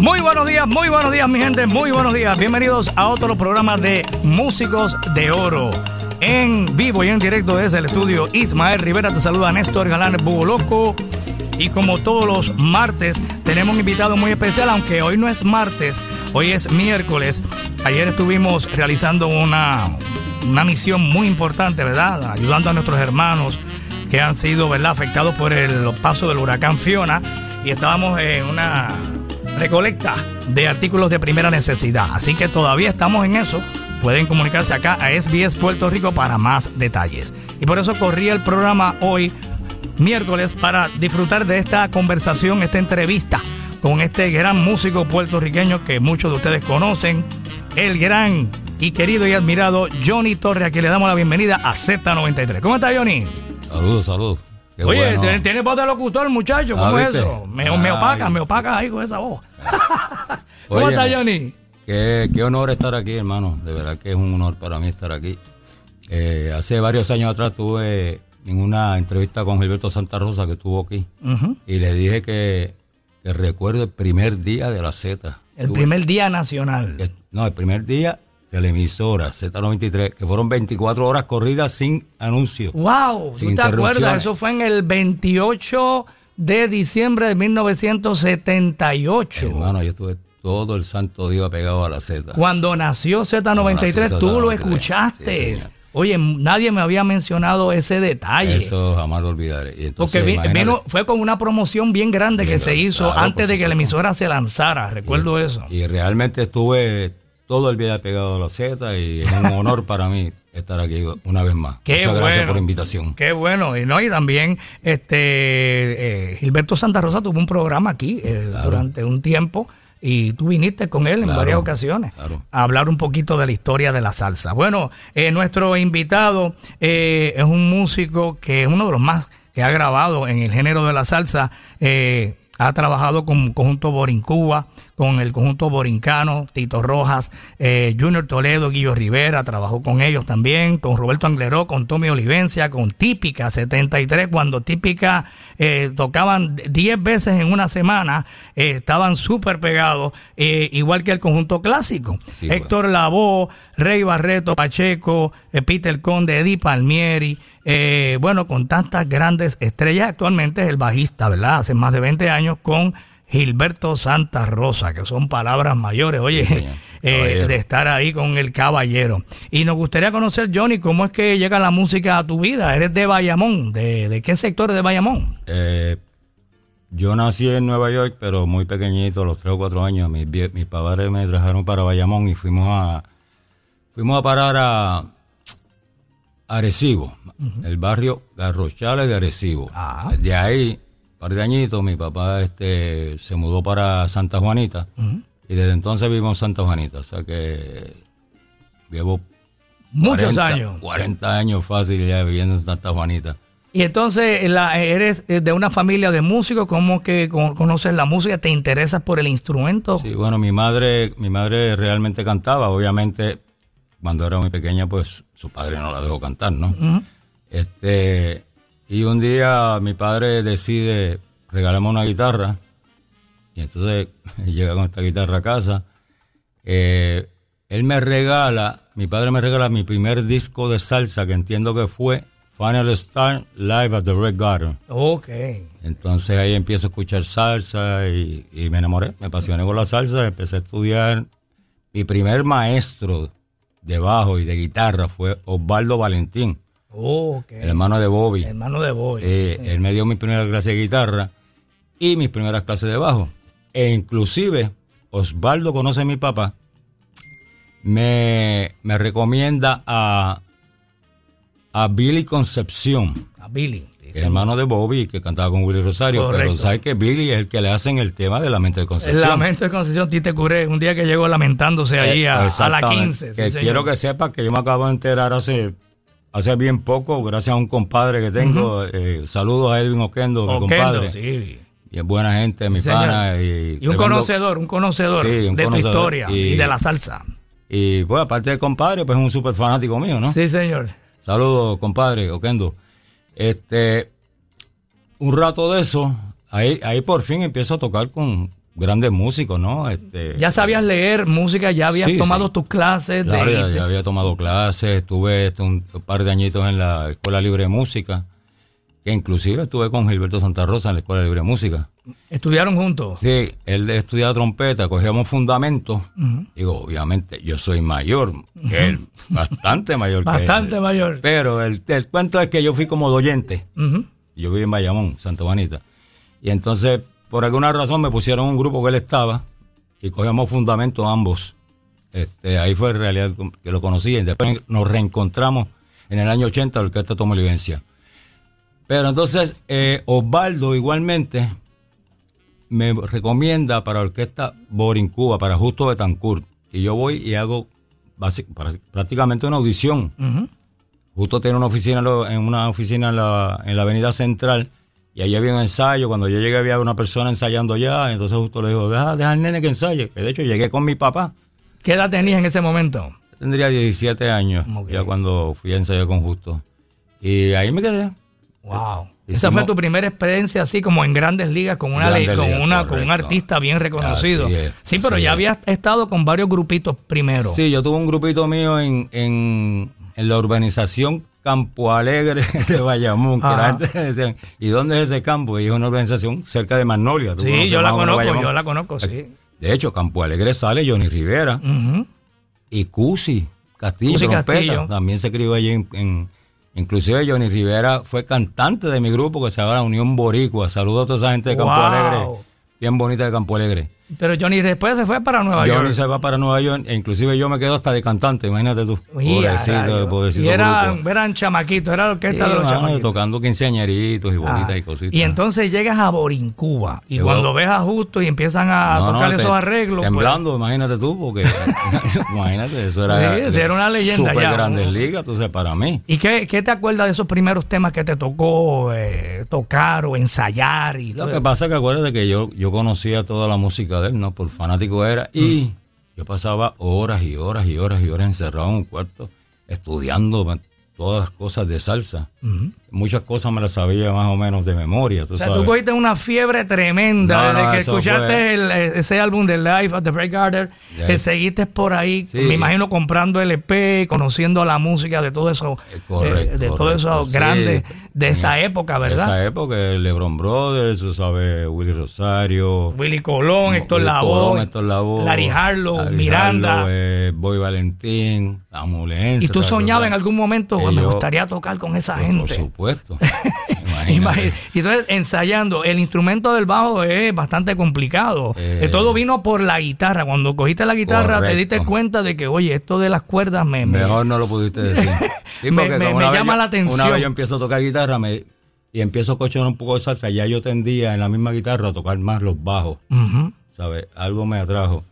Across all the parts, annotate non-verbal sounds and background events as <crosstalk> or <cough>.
Muy buenos días, muy buenos días, mi gente, muy buenos días. Bienvenidos a otro programa de Músicos de Oro. En vivo y en directo desde el estudio Ismael Rivera te saluda Néstor Galán Loco. Y como todos los martes, tenemos un invitado muy especial, aunque hoy no es martes, hoy es miércoles. Ayer estuvimos realizando una, una misión muy importante, ¿verdad? Ayudando a nuestros hermanos que han sido, ¿verdad?, afectados por el paso del huracán Fiona. Y estábamos en una recolecta de artículos de primera necesidad. Así que todavía estamos en eso. Pueden comunicarse acá a SBS Puerto Rico para más detalles. Y por eso corrí el programa hoy, miércoles, para disfrutar de esta conversación, esta entrevista con este gran músico puertorriqueño que muchos de ustedes conocen, el gran y querido y admirado Johnny Torres, a quien le damos la bienvenida a Z93. ¿Cómo está Johnny? Saludos, saludos. Oye, tiene, voz de locutor, muchacho. ¿Cómo ah, es eso? Me, me opaca, me opaca ahí con esa voz. <laughs> ¿Cómo está, Johnny? Qué, qué, honor estar aquí, hermano. De verdad que es un honor para mí estar aquí. Eh, hace varios años atrás tuve en una entrevista con Gilberto Santa Rosa que estuvo aquí y le dije que, recuerdo el primer día de la Z. El primer día nacional. no, el primer día de la emisora Z93, que fueron 24 horas corridas sin anuncio. ¡Wow! ¿Tú te acuerdas? Eso fue en el 28 de diciembre de 1978. Hermano, yo estuve todo el santo día pegado a la Z. Cuando nació Z93, tú lo escuchaste. Oye, nadie me había mencionado ese detalle. Eso jamás lo olvidaré. Porque fue con una promoción bien grande que se hizo antes de que la emisora se lanzara, recuerdo eso. Y realmente estuve todo el día pegado a la Z y es un honor para mí estar aquí una vez más. Qué Muchas gracias por la invitación. Qué bueno. Y, no, y también este eh, Gilberto Santa Rosa tuvo un programa aquí eh, durante un tiempo y tú viniste con él en varias ocasiones a hablar un poquito de la historia de la salsa. Bueno, eh, nuestro invitado es un músico que es uno de los más que ha grabado en el género de la salsa. ha trabajado con Conjunto Borincuba, con el conjunto borincano, Tito Rojas, eh, Junior Toledo, Guillo Rivera, trabajó con ellos también, con Roberto Angleró, con Tommy Olivencia, con Típica 73, cuando Típica eh, tocaban 10 veces en una semana, eh, estaban súper pegados, igual que el conjunto clásico. Héctor Lavoe, Rey Barreto, Pacheco, Peter Conde, Eddie Palmieri, bueno, con tantas grandes estrellas, actualmente es el bajista, ¿verdad? Hace más de 20 años con Gilberto Santa Rosa, que son palabras mayores, oye, <laughs> eh, de estar ahí con el caballero. Y nos gustaría conocer, Johnny, cómo es que llega la música a tu vida. ¿Eres de Bayamón? ¿De, qué sector de Bayamón? Eh, yo nací en Nueva York, pero muy pequeñito, a los tres o cuatro años. Mis, mis padres me trajeron para Bayamón y fuimos a, fuimos a parar a Arecibo, el barrio Garrochales de Arecibo. Ah. De ahí par de añitos, mi papá este, se mudó para Santa Juanita y desde entonces vivimos en Santa Juanita. O sea que llevo muchos años. 40 años fácil ya viviendo en Santa Juanita. Y entonces eres eh, de una familia de músicos, ¿cómo que conoces la música? ¿Te interesas por el instrumento? Sí, bueno, mi madre, mi madre realmente cantaba, obviamente cuando era muy pequeña pues su padre no la dejó cantar, ¿no? Este, y un día mi padre decide regalarme una guitarra. Y entonces <laughs> llega con esta guitarra a casa. Eh, él me regala, mi padre me regala mi primer disco de salsa, que entiendo que fue Final Star Live at the Red Garden. Ok. Entonces ahí empiezo a escuchar salsa y, y me enamoré, me apasioné con la salsa, empecé a estudiar. Mi primer maestro de bajo y de guitarra fue Osvaldo Valentín. Oh, el hermano de Bobby. El hermano de Bobby. Él me dio mi primera clase de guitarra y mis primeras clases de bajo. E inclusive, Osvaldo conoce a mi papá, me, recomienda a, a Billy Concepción. A Billy. El hermano de Bobby, que cantaba con Willy Rosario. Pero sabes que Billy es el que le hacen el tema de Lamento de Concepción. El Lamento de Concepción, Tite Curé, un día que llegó lamentándose eh, allí a, a, la 15. quiero que sepa que yo me acabo de enterar hace hace bien poco, gracias a un compadre que tengo. Eh, saludos a Edwin Oquendo, mi compadre. Sí. Y es buena gente, mi pana. Y, un conocedor, un conocedor de tu historia y, de la salsa. Y pues, aparte de compadre, pues es un súper fanático mío, ¿no? Sí, señor. Saludos, compadre, Oquendo. Este, un rato de eso, ahí, ahí por fin empiezo a tocar con, grandes músicos, ¿no? Este, ya sabías leer música, ya habías tomado tus clases. Claro, ya, había tomado clases, estuve este, un, par de añitos en la Escuela Libre de Música, que inclusive estuve con Gilberto Santa Rosa en la Escuela Libre de Música. ¿Estudiaron juntos? Sí, él estudiaba trompeta, cogíamos fundamentos. Digo, obviamente, yo soy mayor que él, bastante mayor <laughs> que él. Bastante mayor. Pero el, cuento es que yo fui como doyente. Yo viví en Bayamón, Santa Juanita. Y entonces, por alguna razón, me pusieron un grupo que él estaba y cogíamos fundamentos ambos. Este, ahí fue en realidad que lo conocí y después nos reencontramos en el año 80 que Orquesta Tomo Livencia. Pero entonces, eh, Osvaldo igualmente me recomienda para Orquesta Cuba, para Justo Betancourt. Y yo voy y hago prácticamente una audición. Justo tiene una oficina en una oficina en la, en la avenida central y ahí había un ensayo. Cuando yo llegué había una persona ensayando ya. Entonces justo le dijo, deja, deja al nene que ensaye. de hecho llegué con mi papá. ¿Qué edad tenías en ese momento? Tendría 17 años, ya cuando fui a ensayar con Justo. Y ahí me quedé. Wow. Esa fue tu primera experiencia así como en grandes ligas con una con una con un artista bien reconocido. sí, pero ya habías estado con varios grupitos primero. Sí, yo tuve un grupito mío en, en, la urbanización Campo Alegre <laughs> de Bayamón, que antes decían, ¿y dónde es ese campo? Y es una urbanización cerca de Magnolia. Sí, yo la conozco, yo la conozco, sí. De hecho, Campo Alegre sale Johnny Rivera y Cusi Castillo, Castillo. también se crió allí en Inclusive Johnny Rivera fue cantante de mi grupo que se llama Unión Boricua. Saludos a toda esa gente de Campo Alegre, bien bonita de Campo Alegre. Pero Johnny después se fue para Nueva York. Johnny se va para Nueva York, e inclusive yo me quedo hasta de cantante, imagínate tú. pobrecito, pobrecito. Y eran, eran chamaquitos, era la orquesta de los chamaquitos. tocando quinceañeritos y ah, bonitas y cositas. Y entonces llegas a Borincuba y cuando ves a Justo y empiezan a tocar esos arreglos. Pues temblando, imagínate tú, porque <laughs> imagínate, eso era, era una leyenda super grandes ligas, entonces para mí. ¿Y qué, qué, te acuerdas de esos primeros temas que te tocó eh, tocar o ensayar? Y Lo que pasa es que acuérdate que yo, yo conocía toda la música ¿no? Por fanático era. Y mm. yo pasaba horas y horas y horas y horas encerrado en un cuarto estudiando todas las cosas de salsa. Muchas cosas me las sabía más o menos de memoria. Tú o sea, tú cogiste una fiebre tremenda desde que escuchaste eh, ese álbum de Life at the Break Garden, que seguiste por ahí, me imagino comprando LP, conociendo la música de todo eso, eh, de todos esos grandes de esa época, ¿verdad? De esa época, LeBron Brothers, tú sabes, Willy Rosario, Willy Colón, Héctor Lavoe, Larry Harlow, Miranda, eh, Boy Valentín, La Mulense. ¿Y tú soñabas en algún momento, me gustaría tocar con esa pues, Por supuesto. <laughs> y entonces, ensayando, el instrumento del bajo es bastante complicado. Eh, todo vino por la guitarra. Cuando cogiste la guitarra, te diste cuenta de que, oye, esto de las cuerdas me. Mejor no lo pudiste decir. <laughs> me, llama la atención. Una vez yo empiezo a tocar guitarra y empiezo a cochonar un poco de salsa, ya yo tendía en la misma guitarra a tocar más los bajos. ¿Sabes? Algo me atrajo.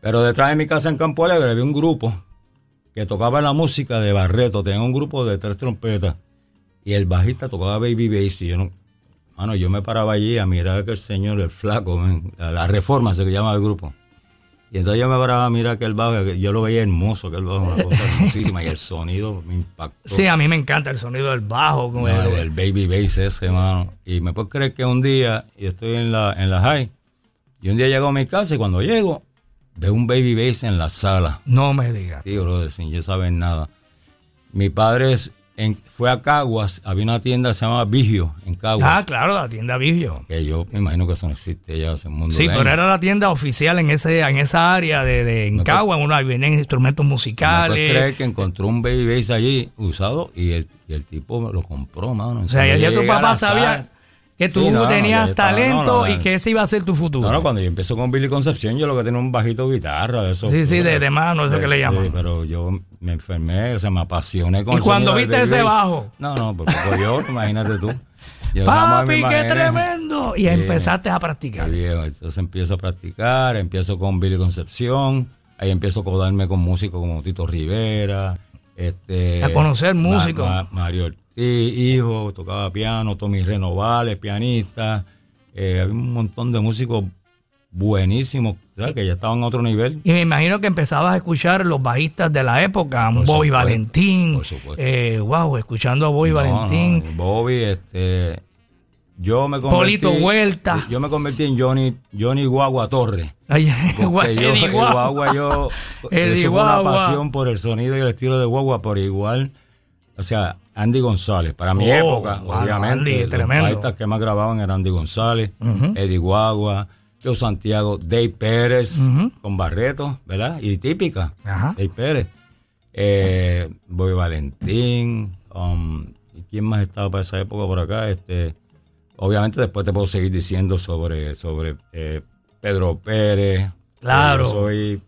Pero detrás de mi casa en Campo Alegre había un grupo que tocaba la música de Barreto. Tenía un grupo de tres trompetas y el bajista tocaba baby bass y yo no, mano, yo me paraba allí a mirar que el señor, el flaco, la reforma se llama el grupo. Y entonces yo me paraba a mirar el bajo, yo lo veía hermoso, el bajo, una cosa hermosísima, y el sonido me impactó. Sí, a mí me encanta el sonido del bajo. El, baby bass ese, hermano. Y me puedo creer que un día, y estoy en la, en la high, y un día llego a mi casa y cuando llego, veo un baby bass en la sala. No me digas. Sí, bro, sin yo saber nada. Mi padre fue a Caguas, había una tienda que se llamaba Vigio en Caguas. Ah, claro, la tienda Vigio. Que yo me imagino que eso no existe ya hace un mundo Sí, pero era la tienda oficial en ese en esa área de, de en Caguas, uno vienen instrumentos musicales. No que encontró un baby bass allí usado y el, y el tipo lo compró, mano. O sea, ya tu papá sabía que tú tenías talento y que ese iba a ser tu futuro. No, no, cuando yo empecé con Billy Concepción, yo lo que tenía un bajito guitarra. Eso, sí, sí, de, mano, eso que le llaman. Sí, pero yo me enfermé, o sea, me apasioné con ¿Y cuando viste ese bajo? No, no, porque yo, <laughs> imagínate tú. Papi, qué tremendo. Y empezaste a practicar. entonces empiezo a practicar, empiezo con Billy Concepción, ahí empiezo a codarme con músicos como Tito Rivera. Este, a conocer músicos. Mario hijo, tocaba piano, Tommy Renovales, pianista, eh, había un montón de músicos buenísimos, que ya estaban a otro nivel. Y me imagino que empezabas a escuchar los bajistas de la época, Bobby Valentín. Por supuesto. Eh, wow, escuchando a Bobby Valentín. Bobby, este, yo me convertí. Polito Vuelta. Yo me convertí en Johnny, Johnny Guagua Torre. Ay, <laughs> Porque yo, el Guagua. yo. <laughs> Eddie eso fue una pasión por el sonido y el estilo de guagua, por igual. O sea, Andy González. Para mi Oh, época, wow, obviamente. Andy, los artistas que más grababan eran Andy González, Eddie Guagua, Leo Santiago, Dave Pérez, con Barreto, ¿verdad? Y típica, Ajá. Dave Pérez. Eh, Bobby Valentín. um, ¿Y quién más estaba para esa época por acá? Este, obviamente después te puedo seguir diciendo sobre, sobre eh, Pedro Pérez. Claro. Yo soy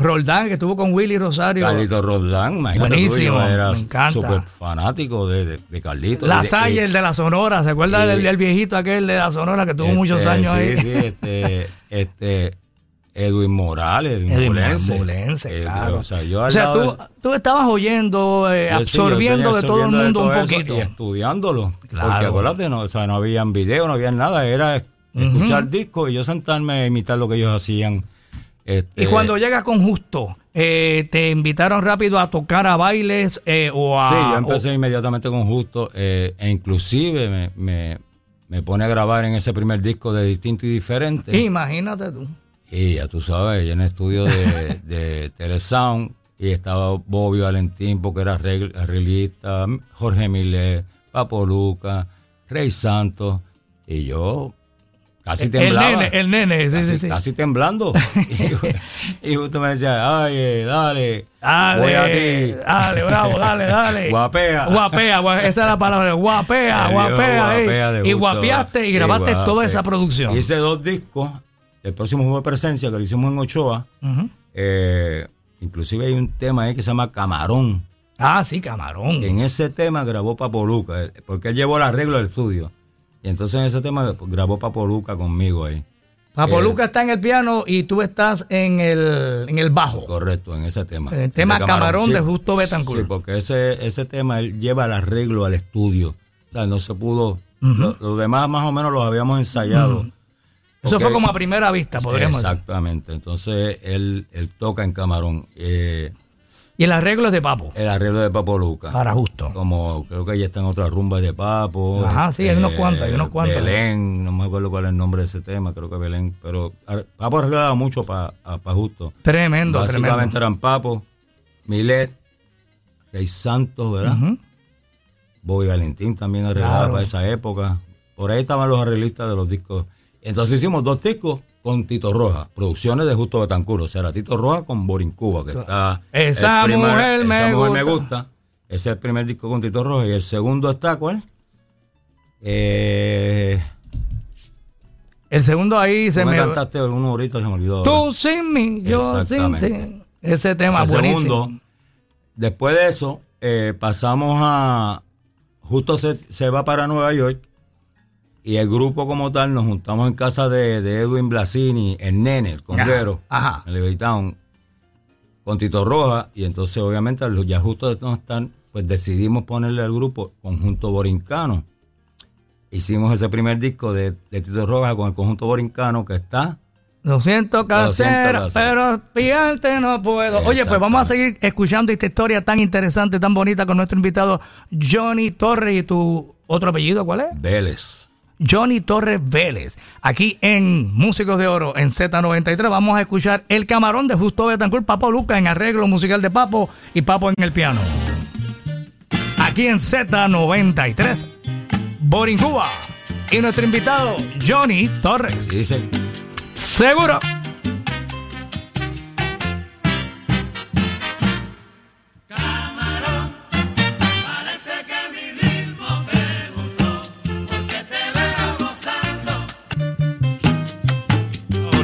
Roldán, que estuvo con Willy Rosario. Carlito Rodlán, imagínate Buenísimo, era me encanta. súper fanático de, de, de Carlito. La Salle, el de la Sonora, ¿se acuerda del, del viejito aquel de la Sonora que tuvo este, muchos años sí, ahí? Sí, este, este, Edwin Morales, Edwin Edwin Molense. Molense, Eh, claro. O sea, yo O sea, tú, de- tú estabas oyendo, eh, sí, absorbiendo de todo el mundo un todo poquito. Y estudiándolo. Claro. Porque acuérdate, no, o sea, no habían video, no había nada, era escuchar discos y yo sentarme a imitar lo que ellos hacían. Este, Y cuando llegas con Justo, eh, ¿te invitaron rápido a tocar a bailes eh, o a...? Sí, yo empecé inmediatamente con Justo eh, e inclusive me, me, me pone a grabar en ese primer disco de Distinto y Diferente. Imagínate tú. Y ya tú sabes, en el estudio de, <laughs> de Telesound y estaba Bobby Valentín porque era arregl- arreglista, Jorge Milet, Papo Luca, Rey Santos y yo casi El temblaba. nene, el nene, sí, casi, sí, sí. casi temblando. <laughs> y, y justo me decía, ay, dale, Dale, voy a ti. dale, bravo, dale, dale. <laughs> Guapea. Guapea, gua- esa es la palabra, guapea, <laughs> Me dio guapea. eh. guapea de y gusto, guapeaste y grabaste toda esa producción. Hice dos discos. El próximo juego de presencia que lo hicimos en Ochoa. Eh, inclusive hay un tema ahí que se llama Camarón. Ah, sí, camarón. En ese tema grabó Papo Luca, eh, porque él llevó el arreglo del estudio. Y entonces en ese tema grabó Papo Luca conmigo ahí. Papo eh, está en el piano y tú estás en el, en el bajo. Correcto, en ese tema. El tema Camarón de Justo Betancourt. Sí, porque ese, ese tema él lleva el arreglo al estudio. O sea, no se pudo. lo- los demás más o menos los habíamos ensayado. Eso fue como a primera vista, podríamos decir. Exactamente. Entonces él, él toca en Camarón. Eh, Y el arreglo es de Papo, el arreglo de Papo Luca. para Justo. Como creo que ya están otras rumbas de Papo. Ajá, sí, hay unos cuantos, hay unos cuantos. Belén, no me acuerdo cuál es el nombre de ese tema, creo que Belén. Pero Papo arreglaba mucho para Justo. Tremendo, Básicamente tremendo. eran Papo, Milet, Rey Santos, ¿verdad? Ujú. Bobby Valentín también arreglaba Claro. para esa época. Por ahí estaban los arreglistas de los discos. Entonces hicimos dos discos con Tito Roja, producciones de Justo Betancur. O sea, era Tito Roja con Borincuba, que está. Esa mujer me esa mujer me gusta. gusta. Ese es el primer disco con Tito Roja. Y el segundo está, ¿cuál? Eh, El segundo ahí se me me... cantaste uno ahorita, se me olvidó. Tú sin mí, yo sin ti. Ese tema Ese buenísimo. segundo. Después de eso, eh, pasamos a. Justo se, se va para Nueva York y el grupo como tal nos juntamos en casa de, de Edwin Blasini, el nene, el conguero, Ajá. en Liberty Town, con Tito Roja. Y entonces, obviamente, ya justo de no están, pues decidimos ponerle al grupo Conjunto Borincano. Hicimos ese primer disco de, de Tito Roja con el Conjunto Borincano que está. Lo siento, Lo siento, casera, casera. pero pillarte no puedo. Oye, pues vamos a seguir escuchando esta historia tan interesante, tan bonita con nuestro invitado Johnny Torres y tu otro apellido, ¿cuál es? Vélez. Johnny Torres Vélez. Aquí en Músicos de Oro, en Z93, vamos a escuchar El Camarón de Justo Betancourt, Papo Luca en arreglo musical de Papo y Papo en el piano. Aquí en Z93, Borincuba. Y nuestro invitado, Johnny Torres. Dice. Seguro.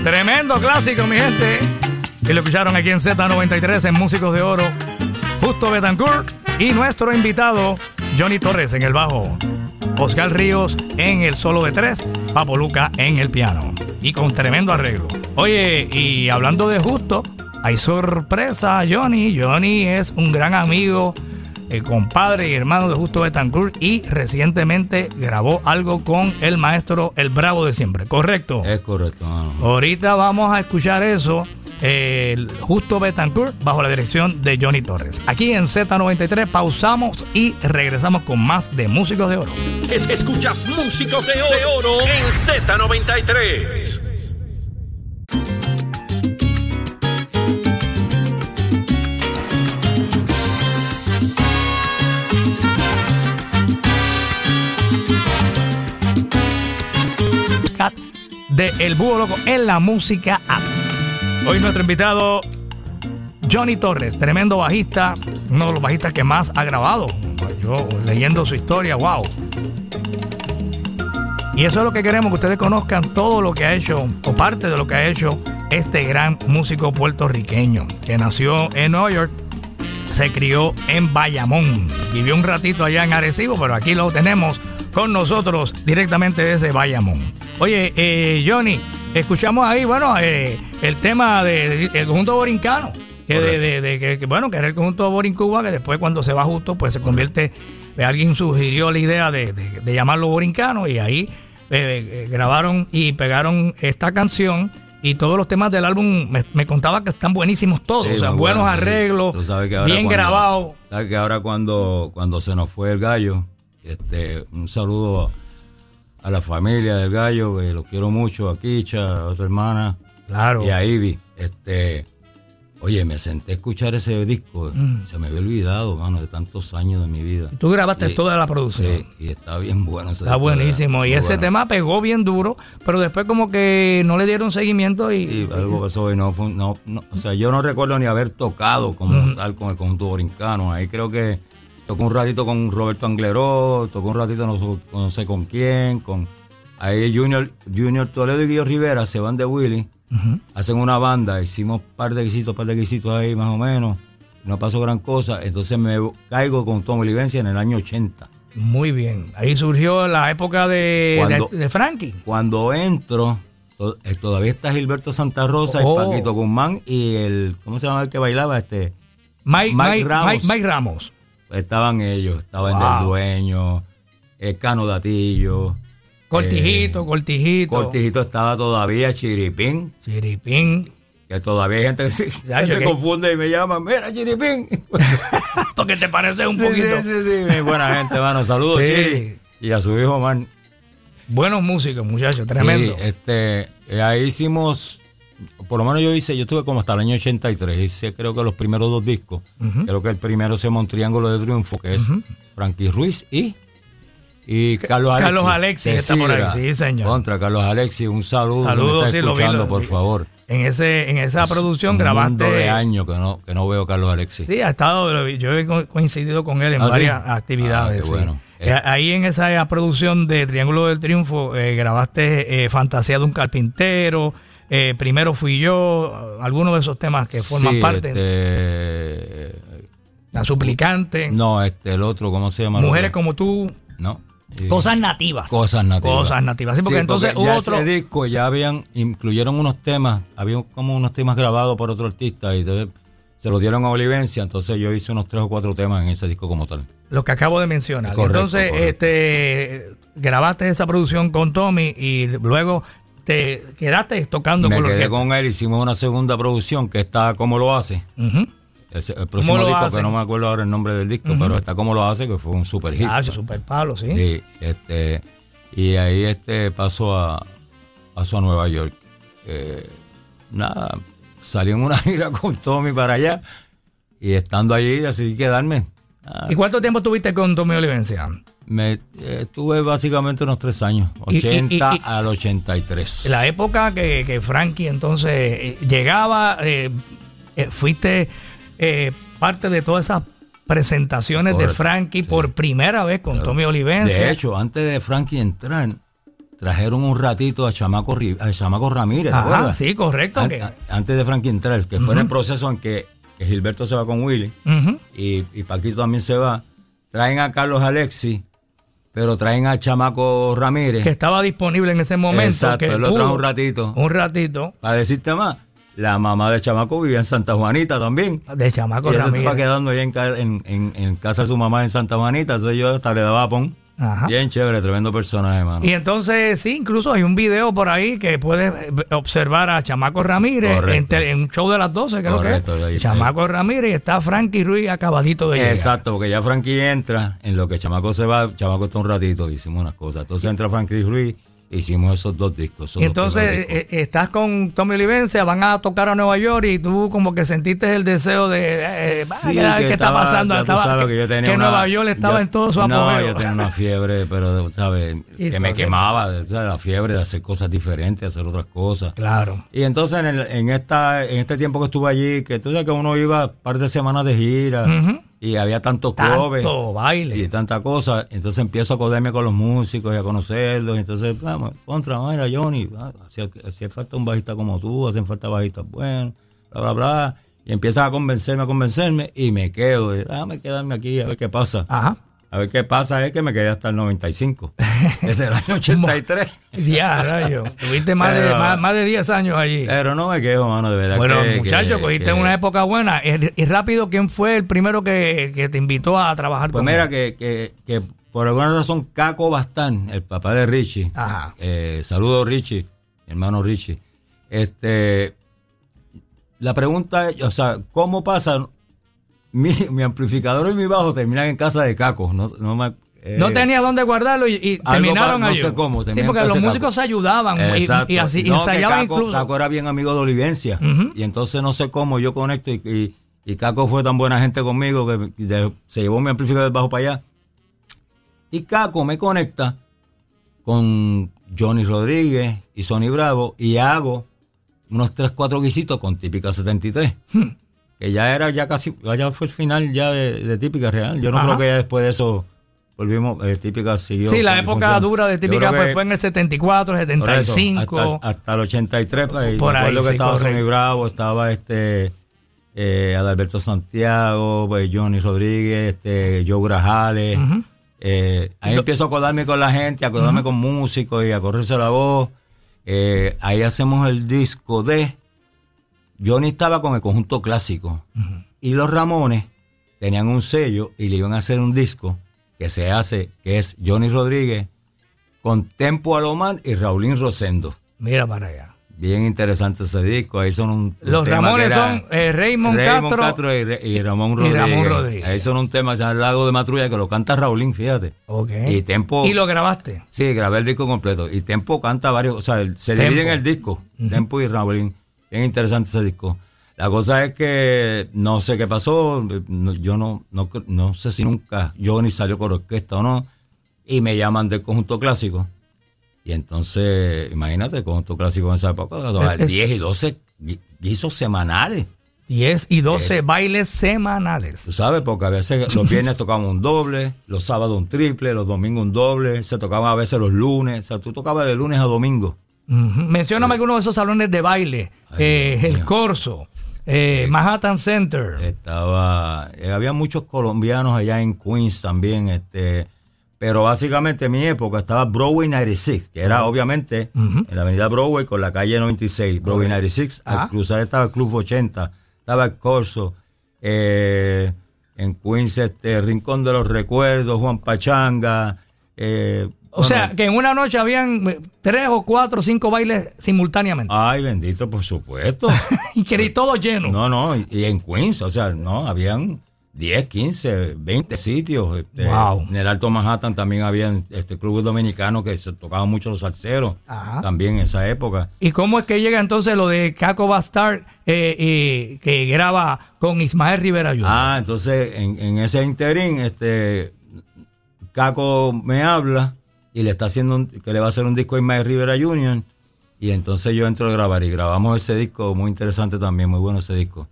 Tremendo clásico, mi gente. Y lo escucharon aquí en Z93 en Músicos de Oro. Justo Betancourt y nuestro invitado Johnny Torres en el bajo. Oscar Ríos en el solo de tres, Papo Luca en el piano. Y con tremendo arreglo. Oye, y hablando de justo, hay sorpresa, Johnny. Johnny es un gran amigo, eh, compadre y hermano de Justo Betancourt y recientemente grabó algo con el maestro El Bravo de siempre, ¿correcto? Es correcto, mano. Ahorita vamos a escuchar eso el Justo Betancourt bajo la dirección de Johnny Torres. Aquí en Z93 pausamos y regresamos con más de Músicos de Oro. escuchas Músicos de Oro en Z93. De El Búho Loco en la música Hoy nuestro invitado Johnny Torres, tremendo bajista, uno de los bajistas que más ha grabado. Yo leyendo su historia, wow. Y eso es lo que queremos, que ustedes conozcan todo lo que ha hecho, o parte de lo que ha hecho este gran músico puertorriqueño, que nació en Nueva York, se crió en Bayamón, vivió un ratito allá en Arecibo, pero aquí lo tenemos con nosotros directamente desde Bayamón. Oye, eh, Johnny, escuchamos ahí, bueno, eh, el tema del conjunto borincano. Que, de, que, bueno, que era el conjunto Borincuba, que después cuando se va justo, pues se convierte, eh, alguien sugirió la idea de, llamarlo borincano y ahí grabaron y pegaron esta canción y todos los temas del álbum me, contaba que están buenísimos todos, o sea, buenos arreglos, bien grabados. Que ahora cuando, cuando se nos fue el gallo, este, un saludo a la familia del gallo, que lo quiero mucho, a Kicha, a otra hermana. Claro. Y a Ivy. Este, oye, me senté a escuchar ese disco. Mm. Se me había olvidado, mano, de tantos años de mi vida. tú grabaste toda la producción. Sí, y está bien bueno ese Está buenísimo. Y ese tema pegó bien duro, pero después como que no le dieron seguimiento y... Sí, algo pasó y no, no, o sea, yo no recuerdo ni haber tocado como tal con el conjunto borincano. Ahí creo que Tocó un ratito con Roberto Angleró, tocó un ratito no, sé con quién, con ahí Junior, Junior Toledo y Guillo Rivera se van de Willy, hacen una banda, hicimos par de guisitos, par de guisitos ahí más o menos, no pasó gran cosa, entonces me caigo con Tommy Livencia en el año 80. Muy bien, ahí surgió la época de, de, Frankie. Cuando entro, eh, todavía está Gilberto Santa Rosa y oh. Paquito Guzmán y el, ¿cómo se llama el que bailaba? este Mike, Ramos. Mike Ramos. Estaban ellos, estaban el dueño, el Cano Datillo. Cortijito, eh, Cortijito. Cortijito estaba todavía, Chiripín. Chiripín. Que todavía hay gente que se, <laughs> se confunde y me llama, mira Chiripín. <laughs> Porque te parece un poquito. Sí, sí, sí, buena gente, mano. Saludos, Chiri. Y a su hijo, man. Buenos músicos, muchachos, tremendo. Sí, este, eh, ahí hicimos por lo menos yo hice, yo estuve como hasta el año 83, hice creo que los primeros dos discos. Creo que el primero se llama Un Triángulo de Triunfo, que es Frankie Ruiz y, y Carlos Alexis. Carlos Alexis está por ahí, sí, señor. Contra Carlos Alexis, un saludo. Saludos, sí, escuchando, por favor. En ese en esa producción grabaste. de años que no, que no veo a Carlos Alexis. Sí, ha estado, yo he coincidido con él en ¿Ah, varias actividades. Ah, bueno. Eh, ahí en esa producción de Triángulo del Triunfo eh, grabaste eh, Fantasía de un Carpintero, eh, primero fui yo, algunos de esos temas que forman parte. Este, la suplicante. No, este, el otro, ¿cómo se llama? Mujeres como tú. No. Cosas nativas. Cosas nativas. Cosas nativas. Sí, porque entonces ya otro. Ese disco ya habían, incluyeron unos temas, había como unos temas grabados por otro artista y se los dieron a Olivencia, entonces yo hice unos tres o cuatro temas en ese disco como tal. Lo que acabo de mencionar. entonces, este grabaste esa producción con Tommy y luego te quedaste tocando Me quedé con él, hicimos una segunda producción que está como lo hace. el, próximo disco, que no me acuerdo ahora el nombre del disco, pero está como lo hace, que fue un super hit. Ah, super palo, sí. sí este, y ahí este paso a, paso a Nueva York. Eh, nada, salí en una <laughs> gira con Tommy para allá y estando allí decidí quedarme. ¿Y cuánto tiempo estuviste con Tommy Olivencia? Me estuve básicamente unos tres años, 80 al 83. La época que, que Frankie entonces eh, llegaba, eh, eh, fuiste parte de todas esas presentaciones de Frankie por primera vez con Tommy Olivencia. De hecho, antes de Frankie entrar, trajeron un ratito a Chamaco, a Chamaco Ramírez, Ajá, sí, correcto. antes de Frankie entrar, que fue en el proceso en que, Gilberto se va con Willy y, y Paquito también se va, traen a Carlos Alexi pero traen a Chamaco Ramírez. Que estaba disponible en ese momento. Exacto, él lo trajo un ratito. Un ratito. Para decirte más, la mamá de Chamaco vivía en Santa Juanita también. De Chamaco y Ramírez. se estaba quedando en, en, en, casa de su mamá en Santa Juanita, entonces yo hasta le daba pon. Bien chévere, tremendo personaje, hermano. Y entonces, sí, incluso hay un video por ahí que puedes observar a Chamaco Ramírez en, un show de las 12, creo que Chamaco Ramírez y está Frankie Ruiz acabadito de llegar. Exacto, porque ya Frankie entra, en lo que Chamaco se va, Chamaco está un ratito, hicimos unas cosas. Entonces entra Frankie Ruiz hicimos esos dos discos. entonces eh, eh, estás con Tommy Olivencia, van a tocar a Nueva York y tú como que sentiste el deseo de eh, sí, ¿qué está pasando? que, Nueva York estaba en todo su apogeo. No, yo tenía una fiebre, pero sabes, <laughs> que me quemaba, la fiebre de hacer cosas diferentes, hacer otras cosas. Claro. Y entonces en, en esta en este tiempo que estuve allí, que sabes que uno iba un par de semanas de gira y había tantos clubes baile. y tanta cosa. Entonces empiezo a coderme con los músicos y a conocerlos. Entonces, vamos, contra, mira, Johnny, ah, hacía, falta un bajista como tú, hacen falta bajistas buenos, bla, bla, bla. Y empiezan a convencerme, a convencerme y me quedo. déjame quedarme aquí a ver qué pasa. Ajá. A ver qué pasa es que me quedé hasta el 95. <laughs> Desde el año 83. Ya, rayo. Tuviste más, de, más, de 10 años allí. Pero no me quedo, mano, de verdad. Bueno, muchachos, cogiste una época buena. Y rápido, ¿quién fue el primero que, te invitó a trabajar pues mira, que, que, que, por alguna razón Caco Bastán, el papá de Richie. Ajá. Eh, saludo Richie, hermano Richie. Este, la pregunta es, o sea, ¿cómo pasa? Mi, amplificador y mi bajo terminan en casa de Caco. No, no, eh, no tenía dónde guardarlo y, terminaron allí. No sé cómo. Sí, porque los músicos se ayudaban y, así ensayaban incluso. Caco era bien amigo de Olivencia. Y entonces no sé cómo yo conecto y, y, Caco fue tan buena gente conmigo que se llevó mi amplificador bajo para allá. Y Caco me conecta con Johnny Rodríguez y Sonny Bravo y hago unos 3, 4 guisitos con Típica 73 que ya era ya casi, ya fue el final ya de, Típica Real. Yo no creo que ya después de eso volvimos, eh, Típica siguió. Sí, la época dura de Típica pues, fue en el 74, 75. hasta, el 83, pues, por ahí, que estaba Sonny Bravo, estaba este eh, Adalberto Santiago, pues, Johnny Rodríguez, este, Joe Grajales. eh, ahí empiezo a acordarme con la gente, a acordarme con músicos y a correrse la voz. Eh, ahí hacemos el disco de Johnny estaba con el conjunto clásico y los Ramones tenían un sello y le iban a hacer un disco que se hace, que es Johnny Rodríguez con Tempo Alomar y Raulín Rosendo. Mira para allá. Bien interesante ese disco. Ahí son un. Los Ramones son eh, Raymond, Castro, y, Ramón Rodríguez. Ahí son un tema, ya el lago de Matrulla, que lo canta Raulín, fíjate. Y Tempo. ¿Y lo grabaste? Sí, grabé el disco completo. Y Tempo canta varios, o sea, se divide en el disco, Tempo y Raulín. Bien interesante ese disco. La cosa es que no sé qué pasó, yo no, no, no sé si nunca Johnny salió con orquesta o no, y me llaman del conjunto clásico. Y entonces, imagínate, el conjunto clásico en esa época, 10 y 12 guisos semanales. 10 y 12 bailes semanales. Tú sabes, porque a veces los <clears throat> viernes tocaban un doble, los sábados un triple, los domingos un doble, se tocaban a veces los lunes, o sea, tú tocabas de lunes a domingo. Mencióname alguno de esos salones de baile, eh, el Corso, eh, eh, Manhattan Center. Estaba, había muchos colombianos allá en Queens también, este, pero básicamente en mi época estaba Broadway 96, que era obviamente en la avenida Broadway con la calle 96, Broadway 96, al ah. cruzar estaba el Club 80, estaba el Corso, en Queens este, Rincón de los Recuerdos, Juan Pachanga, eh, o sea, que en una noche habían eh, tres o cuatro o cinco bailes simultáneamente. Ay, bendito, por supuesto. <laughs> y querí todo lleno. No, no, y, en Queens, o sea, no, habían 10, 15, 20 sitios. Este, wow. En el Alto Manhattan también había este club dominicano que se tocaban mucho los salseros. También en esa época. ¿Y cómo es que llega entonces lo de Caco Bastard eh, que graba con Ismael Rivera Jr.? Ah, entonces en, en ese interín, este, Caco me habla y le está haciendo que le va a hacer un disco a Ismael Rivera Jr. Y entonces yo entro a grabar y grabamos ese disco muy interesante también, muy bueno ese disco.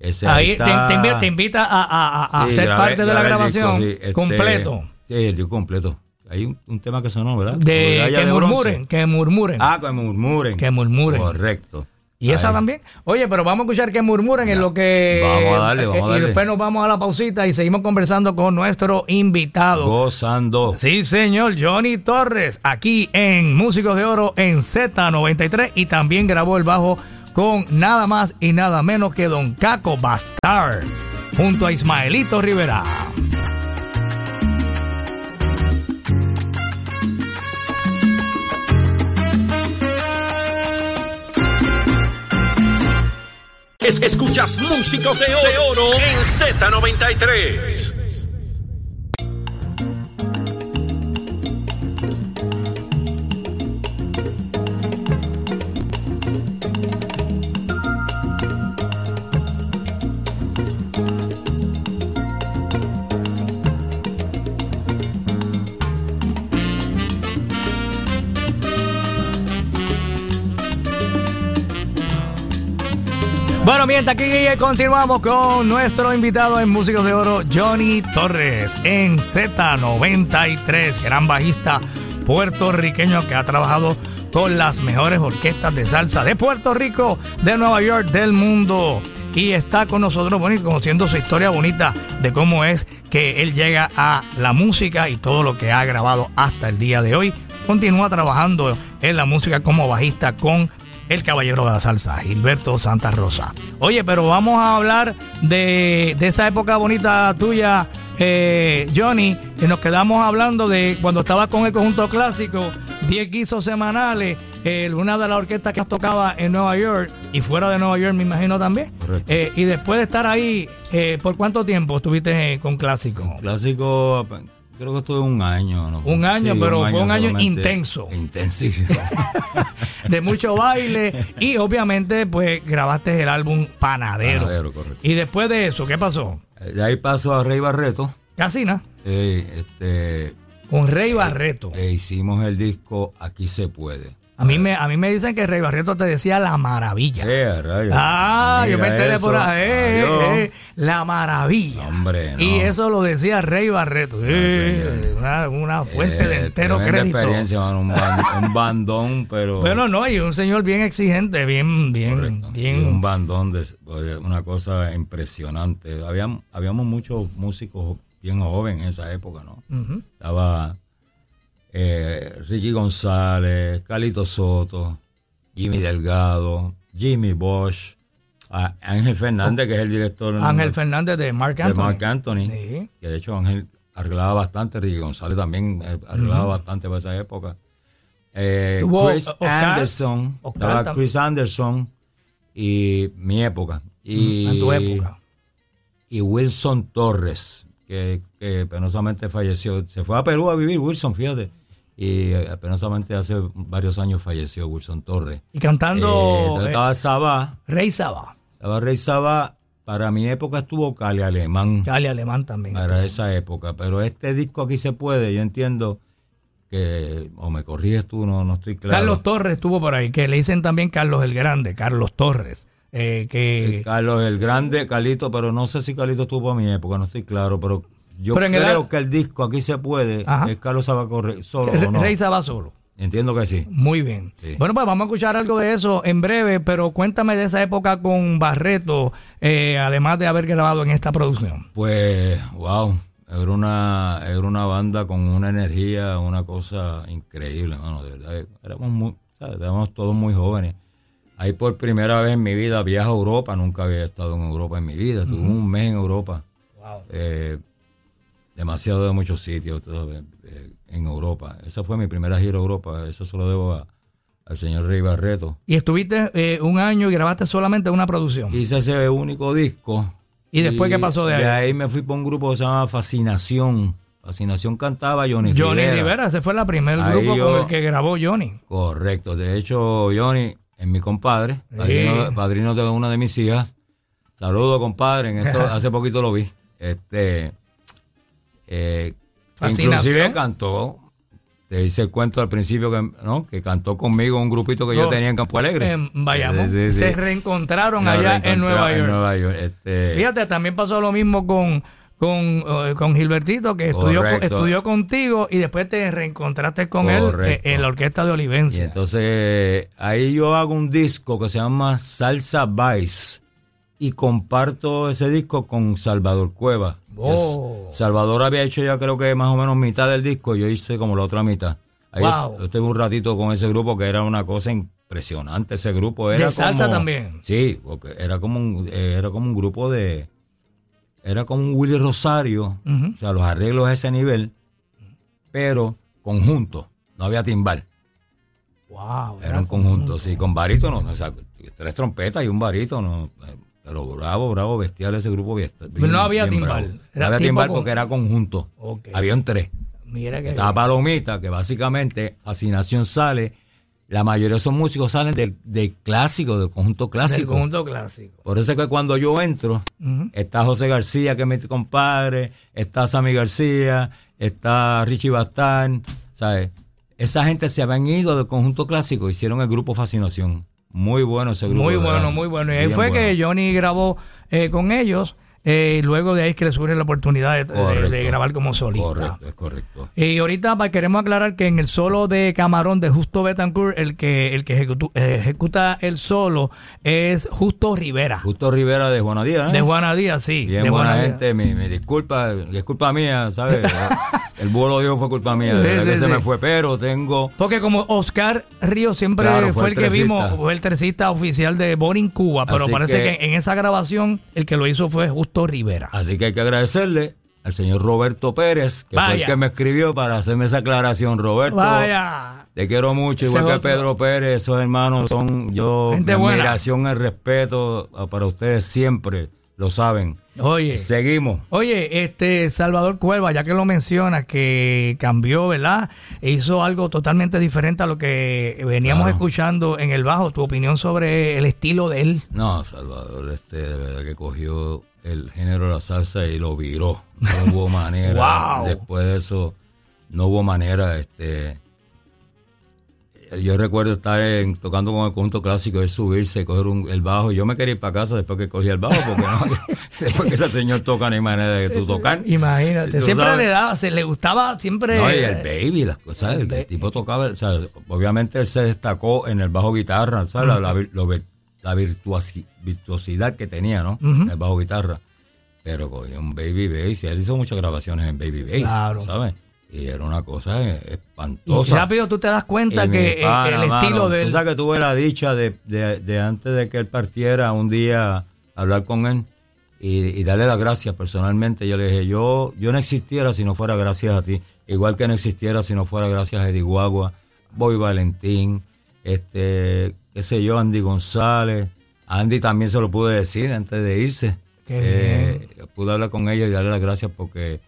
ahí, te, invita, a, ser parte de la grabación este, completo. Sí, el disco completo. Hay un, tema que sonó, ¿verdad? De, que murmuren, que murmuren. Ah, que murmuren. Que murmuren. Correcto. Y esa también. Oye, pero vamos a escuchar que murmuren en lo que. Vamos a darle, vamos a darle. Y después nos vamos a la pausita y seguimos conversando con nuestro invitado. Gozando. Sí, señor, Johnny Torres, aquí en Músicos de Oro en Z93 y también grabó el bajo con nada más y nada menos que Don Caco Bastard junto a Ismaelito Rivera. Es- escuchas Músicos de Oro, de Oro en Z93. Aquí continuamos con nuestro invitado en Músicos de Oro, Johnny Torres, en Z93, gran bajista puertorriqueño que ha trabajado con las mejores orquestas de salsa de Puerto Rico, de Nueva York, del mundo. Y está con nosotros, bueno, y conociendo su historia bonita de cómo es que él llega a la música y todo lo que ha grabado hasta el día de hoy. Continúa trabajando en la música como bajista con el caballero de la salsa, Gilberto Santa Rosa. Oye, pero vamos a hablar de, de esa época bonita tuya, eh, Johnny, que nos quedamos hablando de cuando estabas con el conjunto clásico, 10 guisos semanales, eh, una de las orquestas que has tocaba en Nueva York y fuera de Nueva York, me imagino también. Correcto. Eh, y después de estar ahí, eh, ¿por cuánto tiempo estuviste con clásico? Clásico, creo que estuve un año. ¿no? Un año, pero fue un año intenso. Intensísimo. <laughs> de mucho baile y obviamente pues grabaste el álbum Panadero. Panadero, correcto. Y después de eso, ¿qué pasó? de ahí paso a Rey Barreto. Casina, eh, este, con Rey Barreto. e hicimos el disco Aquí se puede. A mí me a mí me dicen que Rey Barreto te decía la maravilla. Eh, rayos. Ah, yo me enteré por ahí. eh, eh, la maravilla. Hombre, no. Y eso lo decía Rey Barreto. Eh, una, una fuente de Eh, entero crédito. experiencia, mano, un, ban- un bandón, pero... <laughs> Bueno, no, y un señor bien exigente, bien, bien, Correcto. Y bien. un bandón de una cosa impresionante. Habíamos, habíamos muchos músicos bien jóvenes en esa época, ¿no? Ujú. Estaba eh, Ricky González, Calito Soto, Jimmy Delgado, Jimmy Bosch, a- Ángel Fernández, que es el director Ángel Fernández de Mark de Anthony. Mark Anthony, Sí. que de hecho Ángel arreglaba bastante, Ricky González también eh, arreglaba bastante para esa época. Eh, Chris Oscar- Anderson, Oscar estaba Chris Anderson y mi época. Y, en tu época. y Wilson Torres, que, que penosamente falleció. Se fue a Perú a vivir Wilson, fíjate. Y eh, penosamente hace varios años falleció Wilson Torres. Y Eh, cantando entonces eh, estaba Sabá, Rey Saba. estaba Rey Sabá. Para mi época estuvo Cali Alemán, Cali Alemán también. para esa época. Pero este disco aquí se puede, yo entiendo que, o me corriges tú, no, no estoy claro. Carlos Torres estuvo por ahí, que le dicen también Carlos el Grande, Carlos Torres. eh, que Carlos el Grande, Calito, pero no sé si Calito estuvo a mi época, no estoy claro, pero yo Pero el creo que el disco aquí se puede, Ajá. es Carlos Sabacorre solo o no. Rey Saba solo. Entiendo que sí. Muy bien. Sí. Bueno, pues vamos a escuchar algo de eso en breve, pero cuéntame de esa época con Barreto, eh, además de haber grabado en esta producción. Pues, wow, era una, era una banda con una energía, una cosa increíble, mano, de verdad. Éramos, muy, ¿sabes? Éramos todos muy jóvenes. Ahí por primera vez en mi vida viajo a Europa, nunca había estado en Europa en mi vida, estuve un mes en Europa. Eh, demasiado de muchos sitios sabes, eh, en Europa. Esa fue mi primera gira a Europa, eso se lo debo a- al señor Rey Barreto. Y estuviste eh, un año y grabaste solamente una producción. Hice ese único disco. ¿Y después qué pasó de ahí? De ahí me fui para un grupo que se llama Fascinación. Fascinación cantaba Johnny, Johnny Rivera. Rivera, ese fue el primer Ahí grupo yo- con el que grabó Johnny. Correcto. De hecho, Johnny es mi compadre, Sí. padrino, padrino de una de mis hijas. Saludos, compadre. En esto, <laughs> hace poquito lo vi. Este, eh, inclusive cantó. Te hice el cuento al principio que, ¿no? que cantó conmigo un grupito que yo tenía en Campo Alegre. En Bayamón. Sí, sí, sí. Se reencontraron allá en Nueva York. En Nueva York. Este, Fíjate, también pasó lo mismo con, con, eh, con Gilbertito, que estudió, estudió contigo y después te reencontraste con él Correcto. eh, en la orquesta de Y Olivencia. entonces ahí yo hago un disco que se llama Salsa Vice y comparto ese disco con Salvador Cueva. Oh. Salvador había hecho ya creo que más o menos mitad del disco yo hice como la otra mitad. Ahí Wow. yo estuve un ratito con ese grupo que era una cosa impresionante. Ese grupo era ¿De salsa como- también? Sí, porque era como un, eh, era como un grupo de... Era como un Willy Rosario, o sea, los arreglos a ese nivel, pero conjunto, no había timbal. Wow. Era un conjunto, sí, con barítono, o sea, tres trompetas y un barítono. Pero bravo, bravo, bestial ese grupo. Bien, no había timbal. No había timbal porque era conjunto. Había un tres. Mira que Estaba Palomita, que básicamente Fascinación sale. La mayoría de esos músicos salen del, clásico, del conjunto clásico. Del conjunto clásico. Por eso es que cuando yo entro, está José García, que es mi compadre, está Sammy García, está Richie Bastán, ¿sabes? Esa gente se habían ido del conjunto clásico, hicieron el grupo Fascinación. Muy bueno ese grupo. Muy bueno, muy bueno. Y ahí fue que Johnny grabó eh, con ellos eh, luego de ahí que le surge la oportunidad de, grabar como solista. Correcto, es correcto. Y ahorita queremos aclarar que en el solo de Camarón de Justo Betancourt, el que, el que ejecuta el solo es Justo Rivera. Justo Rivera de Juana Díaz, ¿eh? De Juana Díaz, sí. Bien de buena gente, mi, disculpa, es culpa mía, ¿sabes? <laughs> el vuelo de fue culpa mía, que se me fue, pero tengo... Porque como Oscar Ríos siempre fue, el, que vimos, fue el tercista oficial de Boring Cuba, pero parece que en esa grabación el que lo hizo fue Justo Rivera. Así que hay que agradecerle al señor Roberto Pérez, que fue el que me escribió para hacerme esa aclaración. Roberto, Vaya. te quiero mucho, igual que Pedro Pérez, esos hermanos son yo, mi admiración y respeto para ustedes siempre lo saben. Oye. Seguimos. Oye, este Salvador Cuerva, ya que lo menciona, que cambió, ¿verdad? E hizo algo totalmente diferente a lo que veníamos escuchando en el bajo. ¿Tu opinión sobre el estilo de él? No, Salvador, este, de verdad que cogió el género de la salsa y lo viró. No hubo <laughs> manera. Después de eso, no hubo manera, este yo recuerdo estar tocando con el conjunto clásico, él subirse, coger el bajo. Yo me quería ir para casa después que cogí el bajo, porque no, <laughs> después que ese señor toca, ni manera de que tú tocar. Imagínate, siempre le daba, se le gustaba, siempre. No, y el baby, las cosas, el, tipo tocaba, o sea, obviamente él se destacó en el bajo guitarra, ¿sabes? la, la, virtuosidad que tenía, ¿no? En el bajo guitarra. Pero cogió un baby bass, y él hizo muchas grabaciones en baby bass, claro. ¿sabes? Y era una cosa espantosa. Y rápido tú te das cuenta que el estilo de Tú sabes que tuve la dicha de, antes de que él partiera un día hablar con él y, darle las gracias personalmente. Yo le dije, yo, yo no existiera si no fuera gracias a ti. Igual que no existiera si no fuera gracias a Eddie Guagua, Boy Valentín, este, qué sé yo, Andy González. Andy también se lo pude decir antes de irse. Eh, pude hablar con ella y darle las gracias porque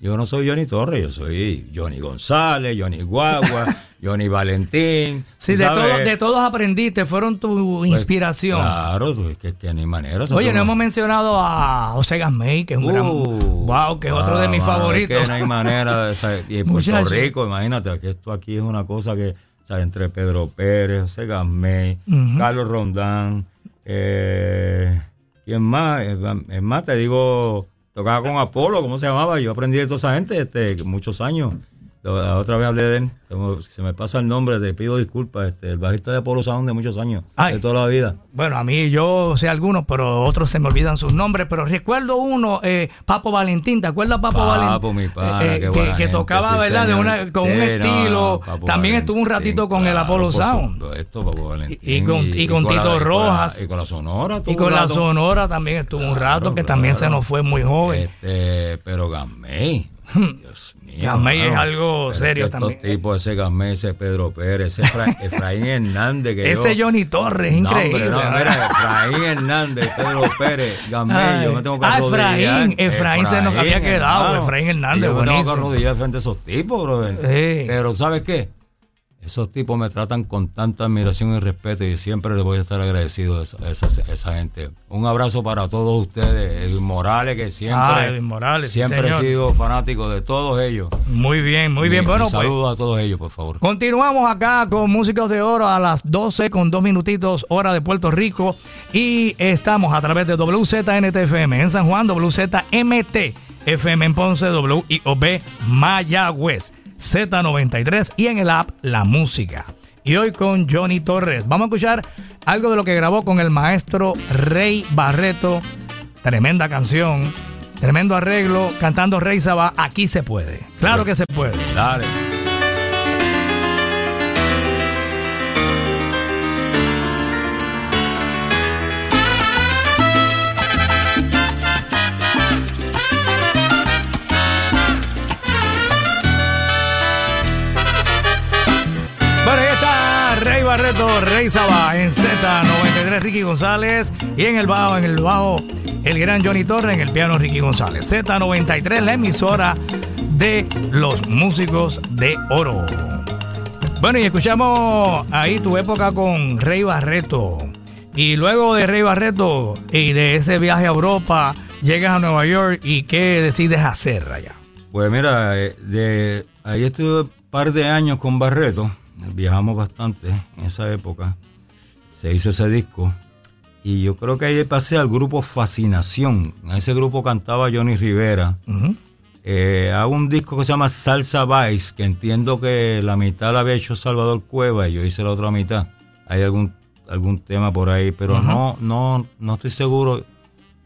yo no soy Johnny Torres, yo soy Johnny González, Johnny Guagua, <laughs> Johnny Valentín. Sí, de, de todos aprendiste, fueron tu pues, inspiración. Claro, es que, que ni manera. Oye, no hemos mencionado a José Gasmey, que es un gran. Wow, uh, que es otro de mis favoritos. Es que no hay manera. De, y Puerto Rico, imagínate, que esto aquí es una cosa que. O entre Pedro Pérez, José Gasmey, Carlos Rondán, eh, ¿quién más? Es más, te digo tocaba con Apolo, ¿cómo se llamaba? Yo aprendí de toda esa gente este, muchos años. La otra vez hablé de él, se me, pasa el nombre, te pido disculpas, este, el bajista de Apolo Sound de muchos años, de toda la vida. Bueno, a mí yo sé algunos, pero otros se me olvidan sus nombres, pero recuerdo uno, eh, Papo Valentín, ¿te acuerdas Papo, Valentín? mi eh, eh, que, tocaba, ¿verdad? De una, con un estilo, también estuvo un ratito con el Apolo Sound. Esto, Papo Valentín. Y, con, y, con, Tito Rojas. Y con la Sonora. Y con la Sonora también estuvo un rato, que también se nos fue muy joven. Este, pero Gamay, hmm. Dios Gamay es algo serio también. tipo, ese Gamay, ese Pedro Pérez, ese <laughs> Efraín Hernández. Que ese Johnny Torres, increíble. No, mira, <laughs> Efraín Hernández, Pedro Pérez, Gamay, yo me tengo que ah, Efraín, Efraín, se nos había quedado, Efraín Hernández, yo me tengo que arrodillar frente a esos tipos, brother. Pero, ¿sabes qué? Esos tipos me tratan con tanta admiración y respeto y siempre les voy a estar agradecido a esa, gente. Un abrazo para todos ustedes. Edwin Morales, que siempre, ah, siempre he sido fanático de todos ellos. Muy bien, muy bien. Bueno, saludos pues, a todos ellos, por favor. Continuamos acá con Músicos de Oro a las 12 con dos minutitos, hora de Puerto Rico. Y estamos a través de WZNTFM en San Juan, WZMT FM en Ponce, WIOB Mayagüez. Z93 y en el app La Música. Y hoy con Johnny Torres. Vamos a escuchar algo de lo que grabó con el maestro Rey Barreto. Tremenda canción, tremendo arreglo, cantando Rey Saba. Aquí se puede. Claro que se puede. Dale. Reto, Rey Saba en Z93, Ricky González. Y en el bajo, en el bajo, el gran Johnny Torre, en el piano, Ricky González. Z93, la emisora de los músicos de oro. Bueno, y escuchamos ahí tu época con Rey Barreto. Y luego de Rey Barreto y de ese viaje a Europa, llegas a Nueva York y ¿qué decides hacer allá? Pues mira, eh, de ahí estuve un par de años con Barreto, viajamos bastante en esa época, se hizo ese disco y yo creo que ahí pasé al grupo Fascinación, en ese grupo cantaba Johnny Rivera. Eh, hago un disco que se llama Salsa Vice, que entiendo que la mitad la había hecho Salvador Cueva y yo hice la otra mitad. Hay algún, algún tema por ahí, pero no, no, no estoy seguro.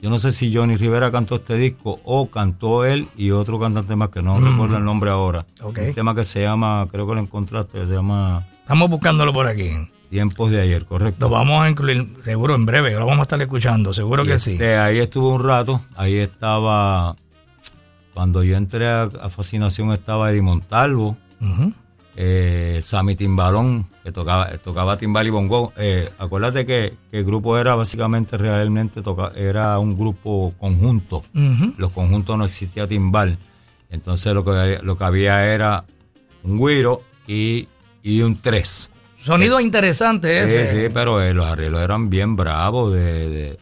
Yo no sé si Johnny Rivera cantó este disco o cantó él y otro cantante más que no recuerdo el nombre ahora. Un tema que se llama, creo que lo encontraste, se llama... Estamos buscándolo por aquí. Tiempos de ayer, correcto. Lo vamos a incluir seguro en breve, lo vamos a estar escuchando, seguro que sí. Este, ahí estuve un rato, ahí estaba cuando yo entré a, Fascinación estaba Eddie Montalvo, eh, Sammy Timbalón, que tocaba, tocaba timbal y bongo. Eh, acuérdate que, el grupo era básicamente, realmente, toca, era un grupo conjunto. Los conjuntos no existía timbal. Entonces lo que, lo que había era un güiro y, un tres. Sonido interesante ese. Sí, sí, pero eh, los arreglos eran bien bravos de, de,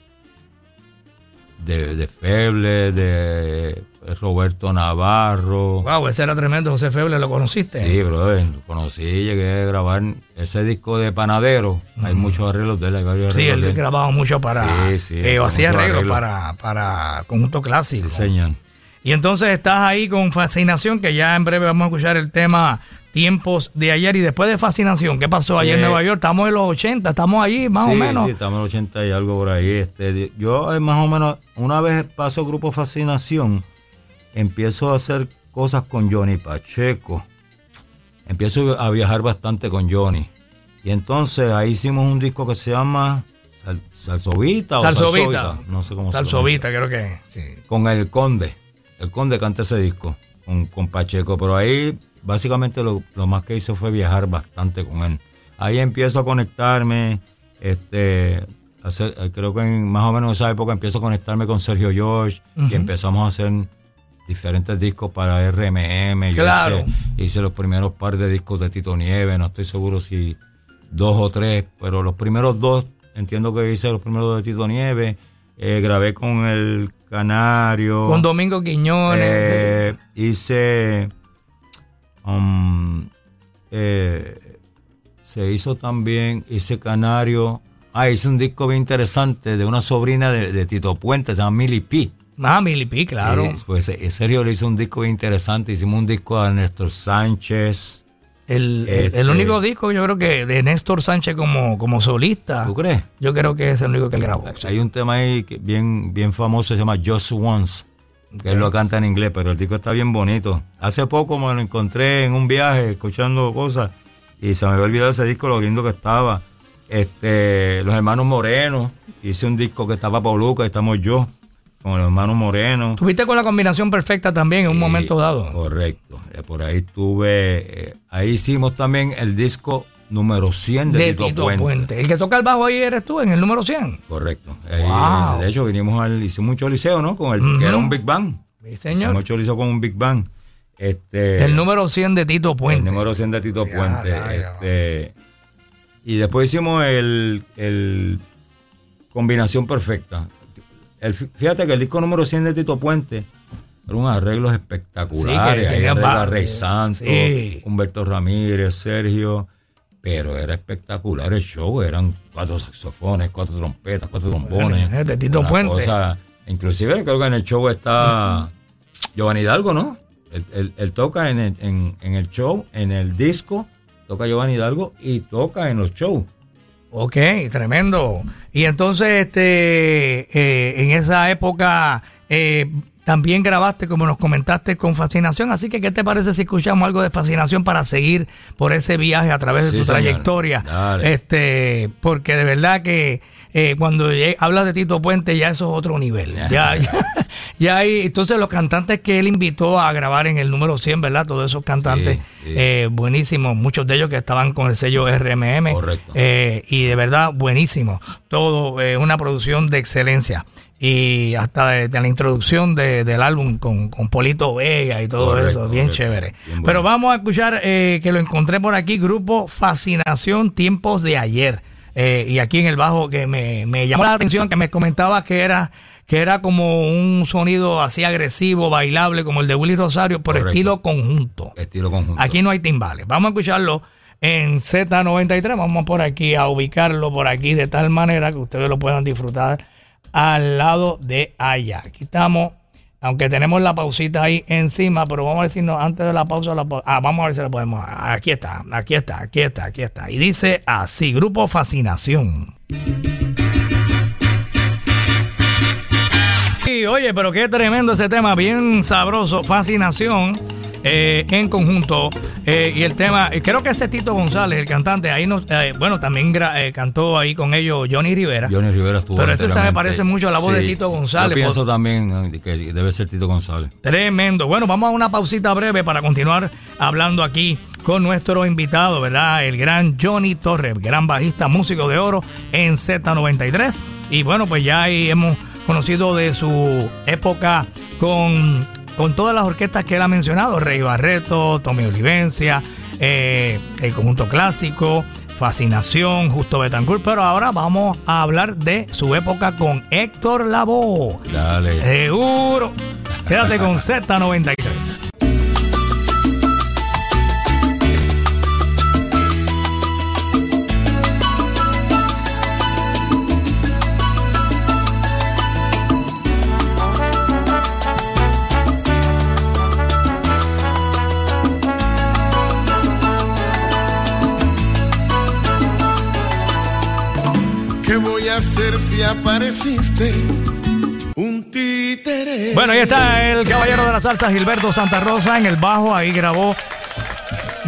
de Feble, de Roberto Navarro. Wow, ese era tremendo, José Feble, ¿lo conociste? Sí, brother, lo conocí, llegué a grabar ese disco de Panadero. Hay muchos arreglos de él, hay varios arreglos. Sí, él grababa mucho para. Sí, sí. Eh, hacía arreglos para, para conjunto clásico. Sí, señor. Y entonces estás ahí con Fascinación, que ya en breve vamos a escuchar el tema Tiempos de ayer y después de Fascinación. ¿Qué pasó ayer en Nueva York? Estamos en los 80, estamos allí más o menos. Sí, estamos en los 80 y algo por ahí. Este, yo eh, más o menos, una vez paso Grupo Fascinación, empiezo a hacer cosas con Johnny Pacheco. Empiezo a viajar bastante con Johnny. Y entonces ahí hicimos un disco que se llama Salsovita o Salsovita. No sé cómo se llama. Salsovita creo que sí. Con el Conde. El Conde canta ese disco con, Pacheco, pero ahí básicamente lo, más que hice fue viajar bastante con él. Ahí empiezo a conectarme, este, hacer, creo que en más o menos en esa época empiezo a conectarme con Sergio George y empezamos a hacer diferentes discos para RMM. Yo hice, los primeros par de discos de Tito Nieves, no estoy seguro si dos o tres, pero los primeros dos, entiendo que hice los primeros dos de Tito Nieves. Eh, grabé con el Canario. Con Domingo Quiñones. Eh, hice. Um, eh, se hizo también, hice Canario. Ah, hice un disco bien interesante de una sobrina de, Tito Puente, se llama Mili P. Ah, Mili P, claro. pues en serio le hizo un disco bien interesante. Hicimos un disco a Néstor Sánchez. El, el, este, único disco yo creo que de Néstor Sánchez como, como solista. ¿Tú crees? Yo creo que es el único que grabó. Hay un tema ahí que bien, bien famoso, se llama Just Once, que él lo canta en inglés, pero el disco está bien bonito. Hace poco me lo encontré en un viaje escuchando cosas y se me había olvidado ese disco, lo lindo que estaba. Este, los hermanos Moreno, hice un disco que estaba Poluca, estamos yo con el hermano Moreno. Tuviste con la combinación perfecta también en un momento dado. Correcto. Eh, por ahí tuve, eh, ahí hicimos también el disco número 100 de, Tito, Puente. El que toca el bajo ahí eres tú, en el número 100. Correcto. de hecho, vinimos al, hicimos mucho liceo, ¿no? Con el que era un Big Bang. Sí, señor. Hicimos mucho liceo con un Big Bang. Este, el número 100 de Tito Puente. El número 100 de Tito Puente. este, y después hicimos el, el Combinación Perfecta fíjate que el disco número 100 de Tito Puente era unos arreglos espectaculares. Sí, que Rey Santos, Humberto Ramírez, Sergio. Pero era espectacular el show. Eran cuatro saxofones, cuatro trompetas, cuatro trombones. De Tito Puente. inclusive creo que en el show está Giovanni Hidalgo, ¿no? Él, toca en el, en el show, en el disco, toca Giovanni Hidalgo y toca en los shows. Ok, tremendo. Y entonces, este, eh, en esa época, eh, también grabaste, como nos comentaste, con Fascinación. Así que, ¿qué te parece si escuchamos algo de Fascinación para seguir por ese viaje a través de tu trayectoria? Este, porque de verdad que eh, cuando habla de Tito Puente ya eso es otro nivel. Ya, <laughs> ya, hay, entonces los cantantes que él invitó a grabar en el número 100, ¿verdad? Todos esos cantantes eh, buenísimos, muchos de ellos que estaban con el sello RMM. Correcto. Eh, y de verdad buenísimo. Todo una producción de excelencia y hasta de, la introducción del álbum con, Polito Vega y todo eso, bien chévere. Pero vamos a escuchar eh, que lo encontré por aquí, grupo Fascinación Tiempos de Ayer. Eh, y aquí en el bajo que me, llamó la atención, que me comentaba que era que era como un sonido así agresivo, bailable, como el de Willy Rosario, por estilo conjunto. Estilo conjunto. Aquí no hay timbales. Vamos a escucharlo en Z93. Vamos por aquí a ubicarlo por aquí de tal manera que ustedes lo puedan disfrutar al lado de allá. Aquí estamos, aunque tenemos la pausita ahí encima, pero vamos a no, antes de la pausa, la ah, vamos a ver si la podemos. Aquí está, aquí está, aquí está, aquí está. Y dice así, Grupo Fascinación. Y oye, pero qué tremendo ese tema, bien sabroso, Fascinación. Eh, en conjunto. Eh, y el tema, eh, creo que ese Tito González, el cantante, ahí no, bueno, también cantó ahí con ellos Johnny Rivera. Johnny Rivera estuvo. Pero ese se me parece mucho a la voz de Tito González. Yo pienso también que debe ser Tito González. Tremendo. Bueno, vamos a una pausita breve para continuar hablando aquí con nuestro invitado, ¿verdad? El gran Johnny Torres, gran bajista, músico de oro en Z93. Y bueno, pues ya ahí hemos conocido de su época con con todas las orquestas que él ha mencionado, Rey Barreto, Tommy Olivencia, eh, el conjunto clásico, Fascinación, Justo Betancourt, pero ahora vamos a hablar de su época con Héctor Lavoe. Dale. Seguro. Quédate con Z93. Hacer si apareciste? Un títere. Bueno, ahí está el caballero de la salsa Gilberto Santa Rosa en el bajo. Ahí grabó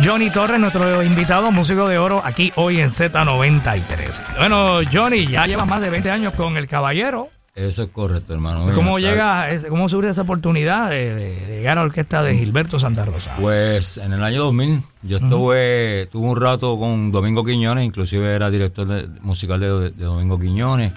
Johnny Torres, nuestro invitado, músico de oro, aquí hoy en Z93. Bueno, Johnny, ya lleva más de 20 años con el caballero. Eso es correcto, hermano. ¿Cómo llega, cómo surge esa oportunidad de, llegar a la orquesta de Gilberto Santa Rosa? Pues en el año 2000 yo estuve, tuve un rato con Domingo Quiñones, inclusive era director musical de, Domingo Quiñones.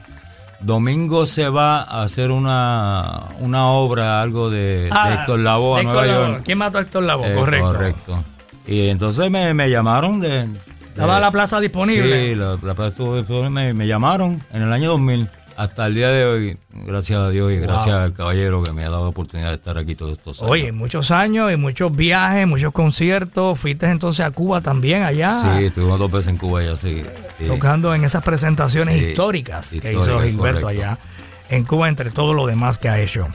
Domingo se va a hacer una, una obra, algo de, ah, Héctor Lavoe a Nueva York. ¿Quién mató a Héctor Lavoe? Eh, correcto. Correcto. Y entonces me, me llamaron de, ¿Estaba la plaza disponible? Sí, la, la plaza estuvo disponible. Me, me llamaron en el año 2000 hasta el día de hoy, gracias a Dios y gracias al caballero que me ha dado la oportunidad de estar aquí todos estos años. Oye, muchos años y muchos viajes, muchos conciertos. Fuiste entonces a Cuba también allá. Sí, estuvimos dos veces en Cuba ya, sí. Tocando en esas presentaciones históricas que hizo Gilberto allá en Cuba, entre todo lo demás que ha hecho.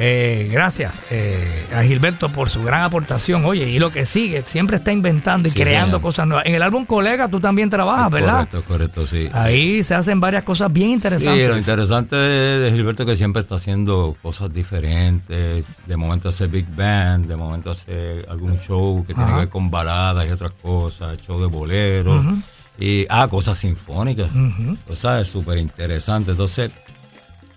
Eh, gracias eh, a Gilberto por su gran aportación. Oye, y lo que sigue, siempre está inventando y creando cosas nuevas. En el álbum Colega tú también trabajas, ¿verdad? Correcto, correcto, sí. Ahí se hacen varias cosas bien interesantes. Sí, lo interesante de Gilberto es que siempre está haciendo cosas diferentes. De momento hace Big Band, de momento hace algún show que tiene que ver con baladas y otras cosas, show de boleros. Y, ah, cosas sinfónicas. O sea, es súper interesante. Entonces,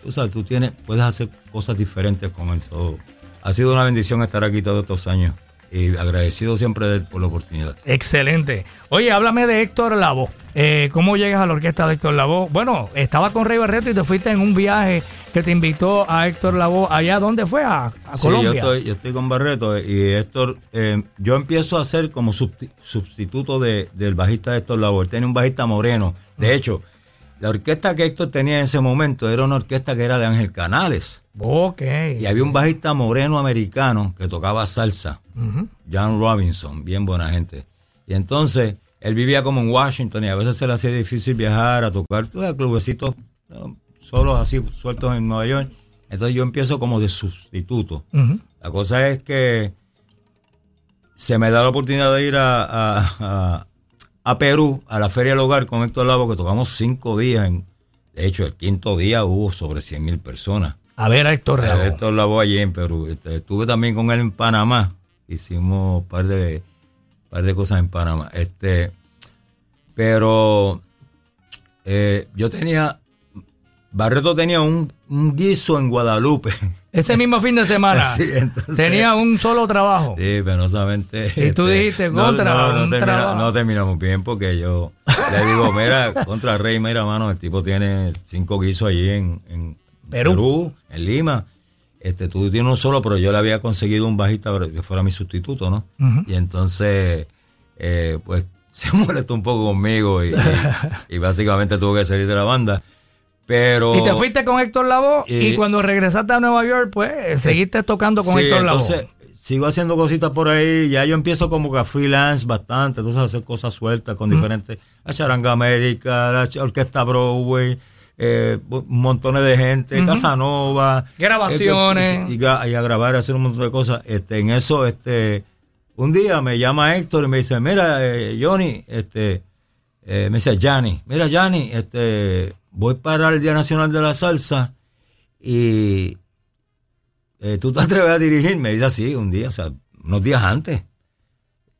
o sea, tú tienes, puedes hacer cosas diferentes con eso. Ha sido una bendición estar aquí todos estos años y agradecido siempre por la oportunidad. Excelente. Oye, háblame de Héctor Lavoe. Eh, ¿Cómo llegas a la orquesta de Héctor Lavoe? Bueno, estaba con Rey Barreto y te fuiste en un viaje que te invitó a Héctor Lavoe allá. ¿Dónde fue? A, Colombia. Sí, yo estoy, yo estoy con Barreto y Héctor, eh, yo empiezo a ser como sustituto del bajista de Héctor Lavoe. Él tiene un bajista moreno. De hecho, la orquesta que Héctor tenía en ese momento era una orquesta que era de Ángel Canales. Ok. Y había un bajista moreno americano que tocaba salsa, John Robinson, bien buena gente. Y entonces él vivía como en Washington y a veces se le hacía difícil viajar a tocar todo clubecitos solos así sueltos en Nueva York. Entonces yo empiezo como de sustituto. La cosa es que se me da la oportunidad de ir a, a Perú, a la Feria del Hogar con Héctor Lavo, que tocamos cinco días. En, de hecho, el quinto día hubo sobre 100 mil personas. A ver a Héctor Lavoe. Héctor Lavoe allí en Perú. Este, estuve también con él en Panamá. Hicimos un par de, par de cosas en Panamá. Este, pero eh, yo tenía, Barreto tenía un, guiso en Guadalupe. <laughs> Ese mismo fin de semana. <laughs> sí, tenía un solo trabajo. Sí, penosamente. Y tú este, dijiste contra. No, no, no, terminamos bien porque yo le digo, mira, contra Rey, mira, mano, el tipo tiene cinco guisos allí en, Perú. en Lima. Este, tú tienes uno solo, pero yo le había conseguido un bajista que fuera mi sustituto, ¿no? Y entonces, eh, pues <laughs> se molestó un poco conmigo y, básicamente tuvo que salir de la banda. Pero, y te fuiste con Héctor Lavoe y, cuando regresaste a Nueva York, pues seguiste tocando con Héctor Lavoe. Entonces, sigo haciendo cositas por ahí. Ya yo empiezo como que a freelance bastante. Entonces, hacer cosas sueltas con diferentes. A Charanga América, la Orquesta Broadway, eh, montones de gente, Casanova. Grabaciones. y, a, grabar, hacer un montón de cosas. Este, en eso, este un día me llama Héctor y me dice, mira, eh, Johnny, este, eh, me dice, Johnny, mira, Johnny, este, voy para el Día Nacional de la Salsa y eh, tú te atreves a dirigir. Me dice así, un día, o sea, unos días antes.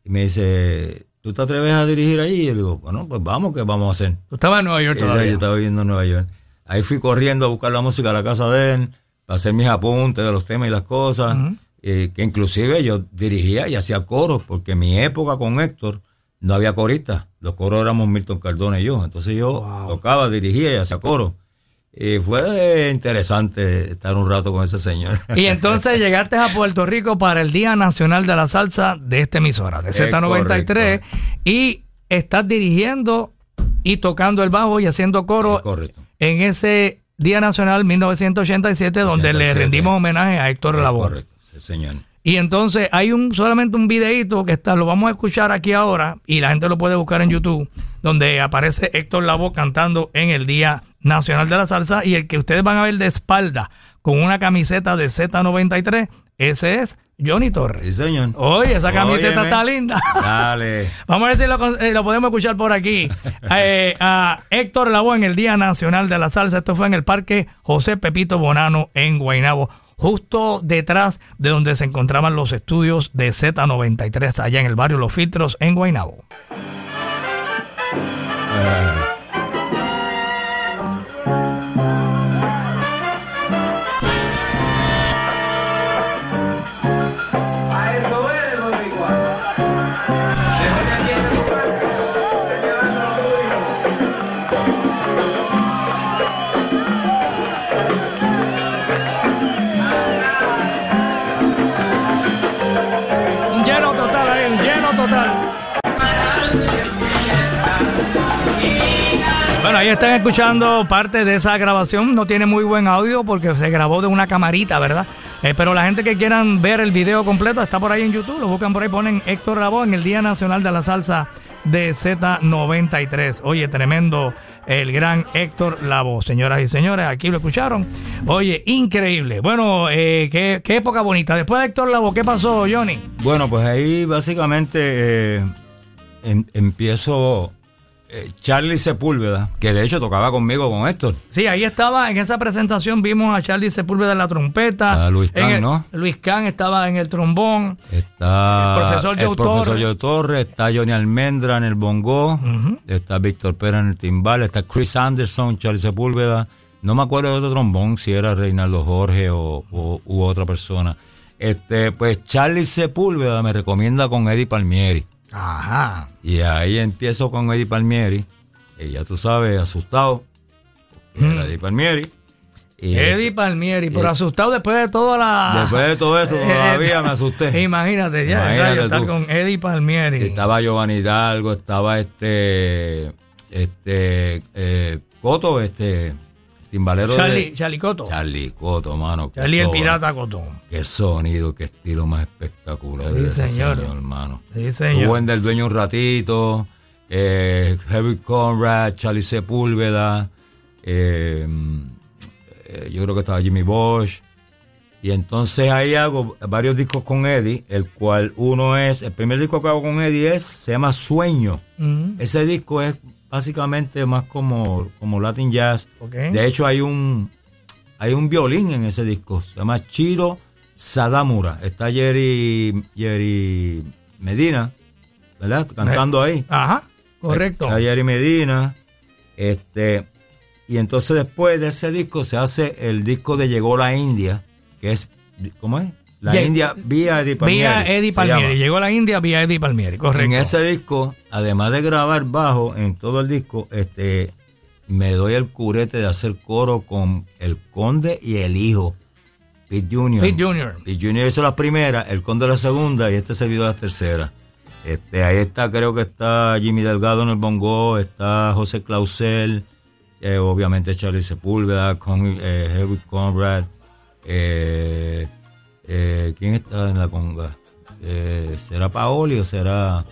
Y me dice, ¿tú te atreves a dirigir ahí? Y yo le digo, bueno, pues vamos, ¿qué vamos a hacer? ¿Tú estabas en Nueva York todavía? Yo estaba viviendo en Nueva York. Ahí fui corriendo a buscar la música a la casa de él, para hacer mis apuntes de los temas y las cosas. Eh, que inclusive yo dirigía y hacía coros, porque mi época con Héctor no había coristas, los coros éramos Milton Cardona y yo, entonces yo tocaba, dirigía y hacía coros. Y fue interesante estar un rato con ese señor. Y entonces <laughs> llegaste a Puerto Rico para el Día Nacional de la Salsa de esta emisora, de Z93, y estás dirigiendo y tocando el bajo y haciendo coro en ese Día Nacional 1987, donde le rendimos homenaje a Héctor Lavoe. Señor. Y entonces hay un solamente un videito que está, lo vamos a escuchar aquí ahora y la gente lo puede buscar en YouTube, donde aparece Héctor Lavoe cantando en el Día Nacional de la Salsa y el que ustedes van a ver de espalda con una camiseta de Z93, ese es Johnny Torres. Sí, señor. Oye, esa camiseta está linda. Dale. <laughs> Vamos a ver si lo, eh, podemos escuchar por aquí. <laughs> Eh, a Héctor Lavoe en el Día Nacional de la Salsa. Esto fue en el Parque José Pepito Bonano en Guaynabo justo detrás de donde se encontraban los estudios de Z93, allá en el barrio Los Filtros, en Guaynabo. Bueno, ahí están escuchando parte de esa grabación. No tiene muy buen audio porque se grabó de una camarita, ¿verdad? Eh, pero la gente que quieran ver el video completo está por ahí en YouTube. Lo buscan por ahí, ponen Héctor Lavoe en el Día Nacional de la Salsa de Z93. Oye, tremendo el gran Héctor Lavoe. Señoras y señores, aquí lo escucharon. Oye, increíble. Bueno, eh, qué, época bonita. Después de Héctor Lavoe, ¿qué pasó, Johnny? Bueno, pues ahí básicamente eh, em, empiezo Charlie Sepúlveda, que de hecho tocaba conmigo con Héctor. Sí, ahí estaba, en esa presentación vimos a Charlie Sepúlveda en la trompeta. A Luis Can, ¿no? Luis Can estaba en el trombón. Está el profesor Joe Torres. Torres, está Johnny Almendra en el bongo, está Víctor Pérez en el timbal, está Chris Anderson, Charlie Sepúlveda. No me acuerdo de otro trombón, si era Reinaldo Jorge o, u otra persona. Este, pues Charlie Sepúlveda me recomienda con Eddie Palmieri. Ajá. Y ahí empiezo con Eddie Palmieri, y ya tú sabes, asustado. Eddie Palmieri. Eddie Palmieri, pero asustado después de toda la. Después de todo eso, <laughs> todavía me asusté. Imagínate, ya, estar con Eddie Palmieri. Estaba Giovanni Hidalgo, estaba este. Este. Eh, Coto, este. Timbalero Charlie, de... Charlie Coto. Charlie Coto, mano. Charlie el pirata Coto. Qué sonido, qué estilo más espectacular. Sí, señor. hermano. Sí, señor. Buen del dueño un ratito. Eh, Heavy Conrad, Charlie Sepúlveda. Eh, eh, yo creo que estaba Jimmy Bosch. Y entonces ahí hago varios discos con Eddie, el cual uno es, el primer disco que hago con Eddie es, se llama Sueño. Ese disco es básicamente más como, como Latin Jazz. De hecho, hay un hay un violín en ese disco, se llama Chiro Sadamura. Está Jerry, Jerry Medina, ¿verdad? Cantando ahí. Ajá, correcto. Está Jerry Medina. Este, y entonces después de ese disco se hace el disco de Llegó la India, que es, ¿cómo es? La India vía Eddie Palmieri. Vía Eddie Palmieri. Llegó la India vía Eddie Palmieri, correcto. En ese disco, además de grabar bajo en todo el disco, este, me doy el curete de hacer coro con el conde y el hijo, Pete Junior. Pete Junior. Pete Junior hizo la primera, el conde la segunda y este servidor la tercera. Este, ahí está, creo que está Jimmy Delgado en el bongo, está José Clausel, eh, obviamente Charlie Sepúlveda, con, eh, Conrad, eh, eh, ¿quién está en la conga? Eh, ¿Será Paoli o será...?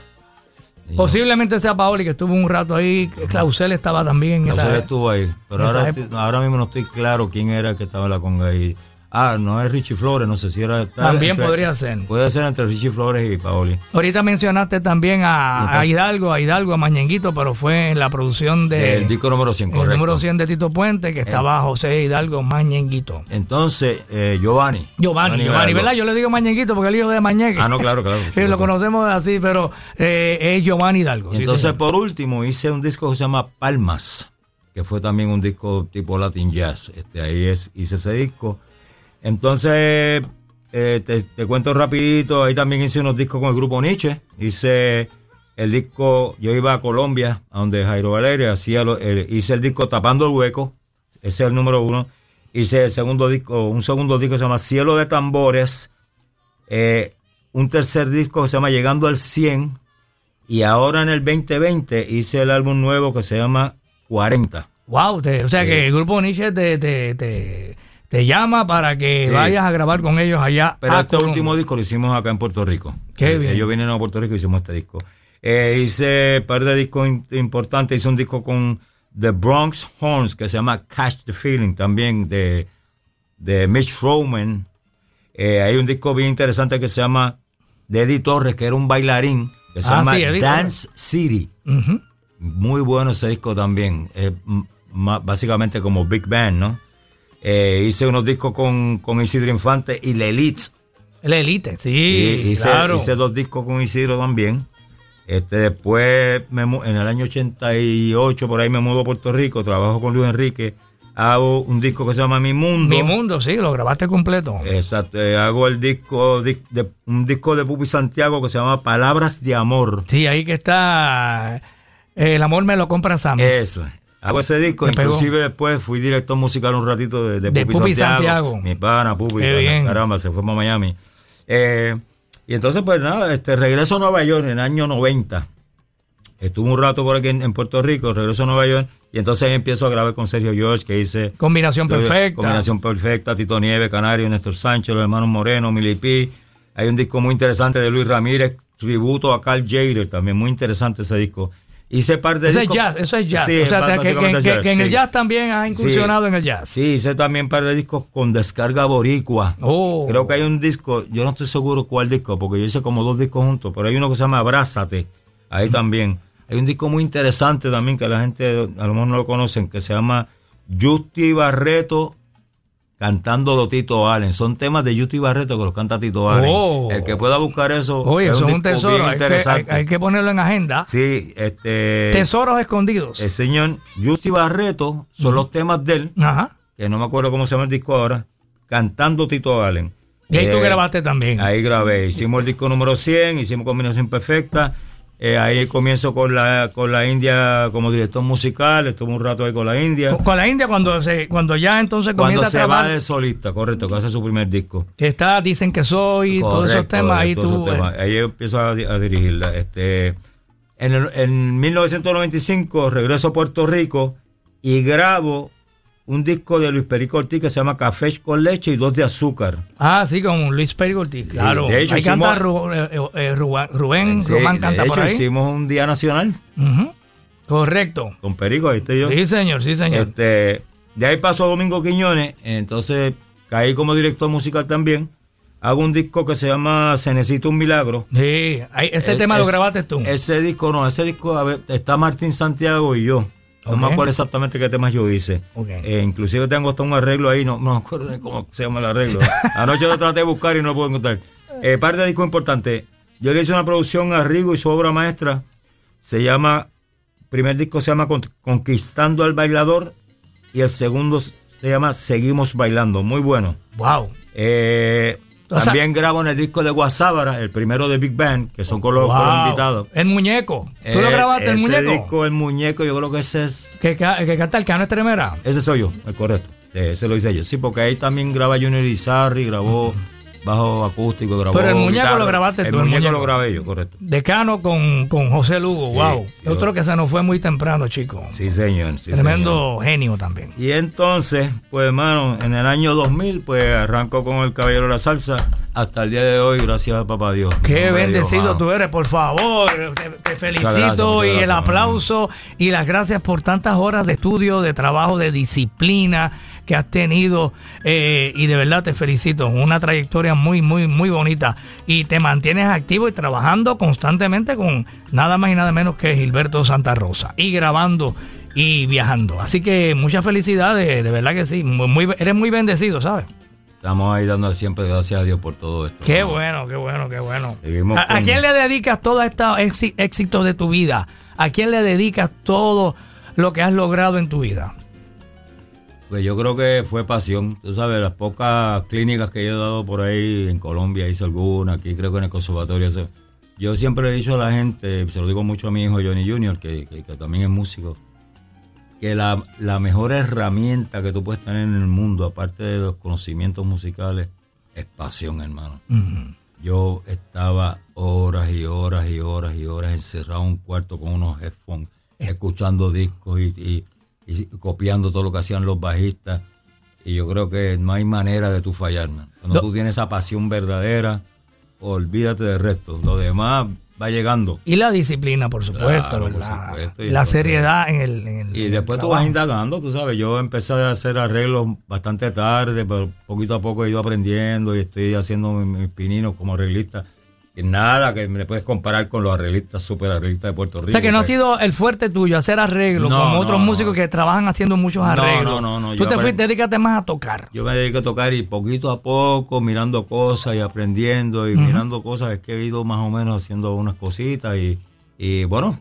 Posiblemente sea Paoli, que estuvo un rato ahí. Clausel estaba también en Clausel estuvo ahí. Pero ahora, ahora mismo no estoy claro quién era que estaba en la conga ahí. Ah, no es Richie Flores, no sé si era. También podría ser. Puede ser entre Richie Flores y Paoli. Ahorita mencionaste también a, Hidalgo, a Hidalgo, a Mañenguito, pero fue en la producción de. El disco número 100, correcto. El número 100 de Tito Puente, que estaba. José Hidalgo Mañenguito. Entonces, eh, Giovanni. Giovanni, Giovanni, ¿verdad? Yo le digo Mañenguito porque el hijo de Mañeque. Ah, no, claro, claro. <laughs> sí, lo conocemos así, pero eh, es Giovanni Hidalgo. Entonces, por último, hice un disco que se llama Palmas, que fue también un disco tipo Latin Jazz. Este, ahí es, hice ese disco. Entonces, eh, te, cuento rapidito, ahí también hice unos discos con el grupo Nietzsche. Hice el disco, yo iba a Colombia, a donde Jairo Valeria hacía, hice el disco Tapando el Hueco, ese es el número uno. Hice el segundo disco, un segundo disco que se llama Cielo de Tambores. Eh, un tercer disco que se llama Llegando al 100. Y ahora en el 2020 hice el álbum nuevo que se llama 40. Wow, o sea que el grupo Nietzsche te te llama para que vayas a grabar con ellos allá. Pero este último disco lo hicimos acá en Puerto Rico. Qué bien. Ellos vienen a Puerto Rico y hicimos este disco. Eh, hice un par de discos importantes. Hice un disco con The Bronx Horns que se llama Catch the Feeling, también de, de Mitch Froman. Eh, hay un disco bien interesante que se llama de Eddie Torres, que era un bailarín, que se ah, llama Dance City. Muy bueno ese disco también. Es básicamente como Big Band, ¿no? Eh, hice unos discos con, con, Isidro Infante y La Elite. La Elite, sí. hice, claro. hice dos discos con Isidro también. Este, después, me, en el año 88, por ahí me mudo a Puerto Rico, trabajo con Luis Enrique. Hago un disco que se llama Mi Mundo. Mi Mundo, sí, lo grabaste completo. Exacto. Eh, hago el disco, de, un disco de Pupi Santiago que se llama Palabras de Amor. Sí, ahí que está. Eh, el amor me lo compra Sam. Eso. Hago ese disco, inclusive después fui director musical un ratito de, de, Pupi, Santiago, Mi pana, Pupi, caramba, se fue a Miami. Eh, y entonces, pues nada, este regreso a Nueva York en el año 90. Estuve un rato por aquí en, Puerto Rico, regreso a Nueva York, y entonces empiezo a grabar con Sergio George, que hice... Combinación perfecta. Combinación perfecta, Tito Nieve, Canario, Néstor Sánchez, los hermanos Moreno, Milipi. Hay un disco muy interesante de Luis Ramírez, tributo a Carl Jader, también muy interesante ese disco. Hice parte de eso es jazz, eso es jazz. o sea, que, en el jazz también has incursionado en el jazz. Sí, hice también par de discos con descarga boricua. Oh. Creo que hay un disco, yo no estoy seguro cuál disco, porque yo hice como dos discos juntos, pero hay uno que se llama Abrázate, ahí también. Hay un disco muy interesante también que la gente a lo mejor no lo conocen, que se llama Justi Barreto cantando Tito Allen. Son temas de Justi Barreto que los canta Tito Allen. Oh. El que pueda buscar eso. Oye, es un, tesoro. Hay que, hay, que, ponerlo en agenda. Sí, este. Tesoros escondidos. El señor Justi Barreto son los temas de él. Ajá. Que no me acuerdo cómo se llama el disco ahora. Cantando Tito Allen. Y ahí tú eh, grabaste también. Ahí grabé. Hicimos el disco número 100, hicimos combinación perfecta. Eh, ahí comienzo con la, con la India como director musical, estuve un rato ahí con la India. Con la India cuando se, cuando ya entonces comienza cuando se va de solista, correcto, que hace su primer disco. Que está, dicen que soy, todos esos temas, ahí tú. Eh. Ahí empiezo a, dirigirla. Este, en, en 1995 regreso a Puerto Rico y grabo un disco de Luis Perico Ortiz que se llama Café con leche y dos de azúcar. Ah, sí, con Luis Perico Ortiz, claro. de hecho, ahí canta eh, eh, Rubén, sí, Román canta de hecho, hicimos un día nacional. Correcto. Con Perico, ahí estoy yo. Sí, señor, sí, señor. Este, de ahí pasó Domingo Quiñones, entonces caí como director musical también. Hago un disco que se llama Se necesita un milagro. Sí, ese tema lo grabaste tú. Ese disco no, ese disco está Martín Santiago y yo. No me acuerdo exactamente qué temas yo hice. Eh, inclusive tengo hasta un arreglo ahí, no, no me acuerdo de cómo se llama el arreglo. <laughs> Anoche lo traté de buscar y no lo puedo encontrar. Eh, parte de disco importante. Yo le hice una producción a Rigo y su obra maestra. Se llama, primer disco se llama Conquistando al Bailador y el segundo se llama Seguimos Bailando. Muy bueno. Wow. Eh, también grabo en el disco de Guasábara, el primero de Big Band, que son con los, invitados. El muñeco. ¿Tú lo eh, grabaste, el muñeco? El disco, el muñeco, yo creo que ese es. ¿Que, que, canta el cano Estremera? Ese soy yo, es correcto. ese lo hice yo. Sí, porque ahí también graba Junior Izarri, grabó bajo acústico, grabó. Pero el muñeco lo grabaste tú. El muñeco, lo grabé yo, correcto. Decano con, con José Lugo, wow. Otro que se nos fue muy temprano, chico. Sí, señor. Tremendo genio también. Y entonces, pues, hermano, en el año 2000, pues arrancó con el Caballero de la Salsa hasta el día de hoy, gracias a papá Dios. Qué bendecido tú eres, por favor. Te, felicito y el aplauso y las gracias por tantas horas de estudio, de trabajo, de disciplina que has tenido eh, y de verdad te felicito. Una trayectoria muy, muy, muy bonita y te mantienes activo y trabajando constantemente con nada más y nada menos que Gilberto Santa Rosa y grabando y viajando. Así que muchas felicidades, de verdad que sí. Muy, eres muy bendecido, ¿sabes? Estamos ahí dando siempre gracias a Dios por todo esto. Qué bueno, qué bueno, qué bueno. ¿A, quién le dedicas todo este éxito de tu vida? ¿A quién le dedicas todo lo que has logrado en tu vida? Pues yo creo que fue pasión. Tú sabes, las pocas clínicas que yo he dado por ahí, en Colombia hice alguna, aquí creo que en el conservatorio. Yo siempre le he dicho a la gente, se lo digo mucho a mi hijo Johnny Jr., que, que también es músico, que la, mejor herramienta que tú puedes tener en el mundo, aparte de los conocimientos musicales, es pasión, hermano. Yo estaba horas y horas y horas y horas encerrado en un cuarto con unos headphones, escuchando discos y, copiando todo lo que hacían los bajistas. Y yo creo que no hay manera de tú fallar, Cuando tú tienes esa pasión verdadera, olvídate del resto. Lo demás va llegando. Y la disciplina, por supuesto. la, seriedad en el, Y después tú vas indagando, tú sabes. Yo empecé a hacer arreglos bastante tarde, pero poquito a poco he ido aprendiendo y estoy haciendo mis pininos como arreglista nada que me puedes comparar con los arreglistas, super arreglistas de Puerto Rico. O sea, que no ha sido el fuerte tuyo hacer arreglos, como otros músicos que trabajan haciendo muchos arreglos. No, no, no. Tú te fuiste, dedícate más a tocar. Yo me dedico a tocar y poquito a poco, mirando cosas y aprendiendo y mirando cosas, es que he ido más o menos haciendo unas cositas y, y bueno,